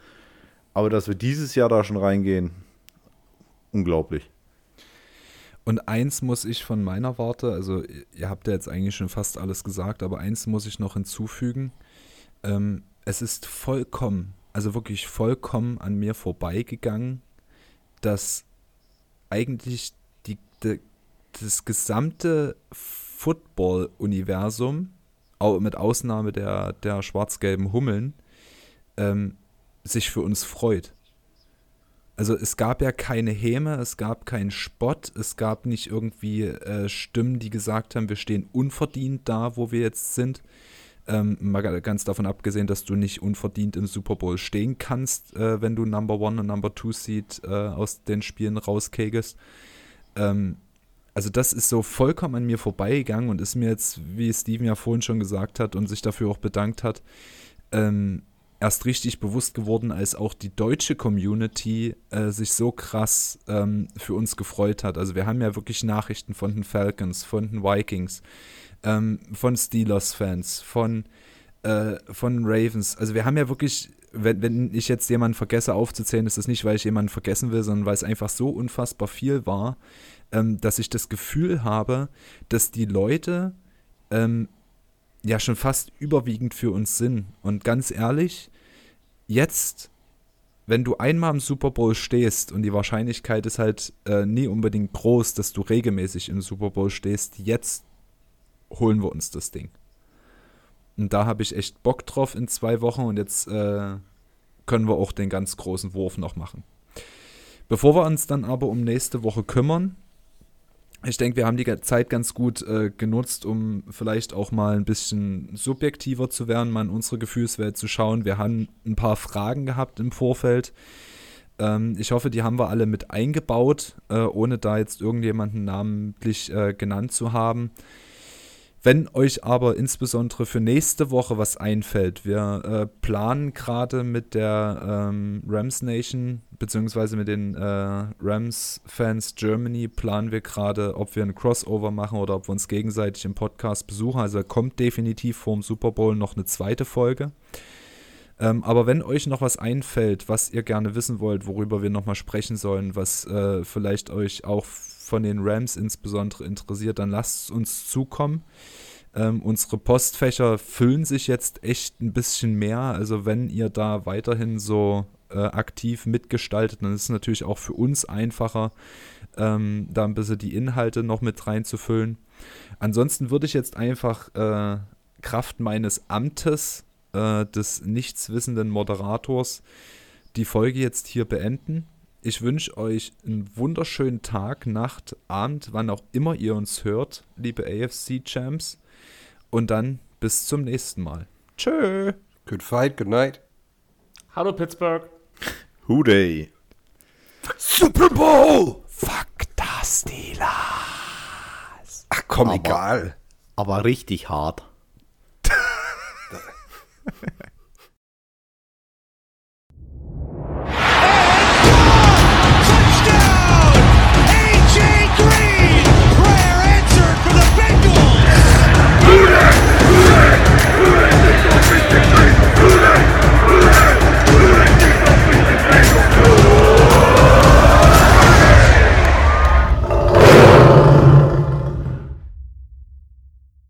Aber dass wir dieses Jahr da schon reingehen, unglaublich. Und eins muss ich von meiner Warte, also ihr habt ja jetzt eigentlich schon fast alles gesagt, aber eins muss ich noch hinzufügen. Ähm, es ist vollkommen, also wirklich vollkommen an mir vorbeigegangen, dass eigentlich die, die, das gesamte Football-Universum, mit Ausnahme der, der schwarz-gelben Hummeln, ähm, sich für uns freut. Also es gab ja keine Häme, es gab keinen Spott, es gab nicht irgendwie äh, Stimmen, die gesagt haben, wir stehen unverdient da, wo wir jetzt sind. Ähm, mal ga- ganz davon abgesehen, dass du nicht unverdient im Super Bowl stehen kannst, äh, wenn du Number One und Number Two Seed äh, aus den Spielen rauskegelst. Ähm, also das ist so vollkommen an mir vorbeigegangen und ist mir jetzt, wie Steven ja vorhin schon gesagt hat und sich dafür auch bedankt hat, ähm, erst richtig bewusst geworden, als auch die deutsche Community äh, sich so krass ähm, für uns gefreut hat. Also wir haben ja wirklich Nachrichten von den Falcons, von den Vikings, ähm, von Steelers-Fans, von, äh, von Ravens. Also wir haben ja wirklich, wenn, wenn ich jetzt jemanden vergesse aufzuzählen, ist das nicht, weil ich jemanden vergessen will, sondern weil es einfach so unfassbar viel war, ähm, dass ich das Gefühl habe, dass die Leute ähm, ja schon fast überwiegend für uns sind. Und ganz ehrlich, jetzt, wenn du einmal im Super Bowl stehst und die Wahrscheinlichkeit ist halt äh, nie unbedingt groß, dass du regelmäßig im Super Bowl stehst, jetzt holen wir uns das Ding. Und da habe ich echt Bock drauf in zwei Wochen und jetzt äh, können wir auch den ganz großen Wurf noch machen. Bevor wir uns dann aber um nächste Woche kümmern, ich denke, wir haben die Zeit ganz gut äh, genutzt, um vielleicht auch mal ein bisschen subjektiver zu werden, mal in unsere Gefühlswelt zu schauen. Wir haben ein paar Fragen gehabt im Vorfeld. Ähm, ich hoffe, die haben wir alle mit eingebaut, äh, ohne da jetzt irgendjemanden namentlich äh, genannt zu haben. Wenn euch aber insbesondere für nächste Woche was einfällt, wir äh, planen gerade mit der ähm, Rams Nation, beziehungsweise mit den äh, Rams Fans Germany, planen wir gerade, ob wir ein Crossover machen oder ob wir uns gegenseitig im Podcast besuchen. Also kommt definitiv vor dem Super Bowl noch eine zweite Folge. Ähm, aber wenn euch noch was einfällt, was ihr gerne wissen wollt, worüber wir nochmal sprechen sollen, was äh, vielleicht euch auch von den Rams insbesondere interessiert, dann lasst uns zukommen. Ähm, unsere Postfächer füllen sich jetzt echt ein bisschen mehr. Also wenn ihr da weiterhin so äh, aktiv mitgestaltet, dann ist es natürlich auch für uns einfacher, ähm, da ein bisschen die Inhalte noch mit reinzufüllen. Ansonsten würde ich jetzt einfach äh, Kraft meines Amtes äh, des nichtswissenden Moderators die Folge jetzt hier beenden. Ich wünsche euch einen wunderschönen Tag, Nacht, Abend, wann auch immer ihr uns hört, liebe AFC-Champs. Und dann bis zum nächsten Mal. Tschö. Good fight, good night. Hallo Pittsburgh. Hooday. Super Bowl! Fuck das, Steelers. Ach komm, Aber- egal. Aber richtig hart.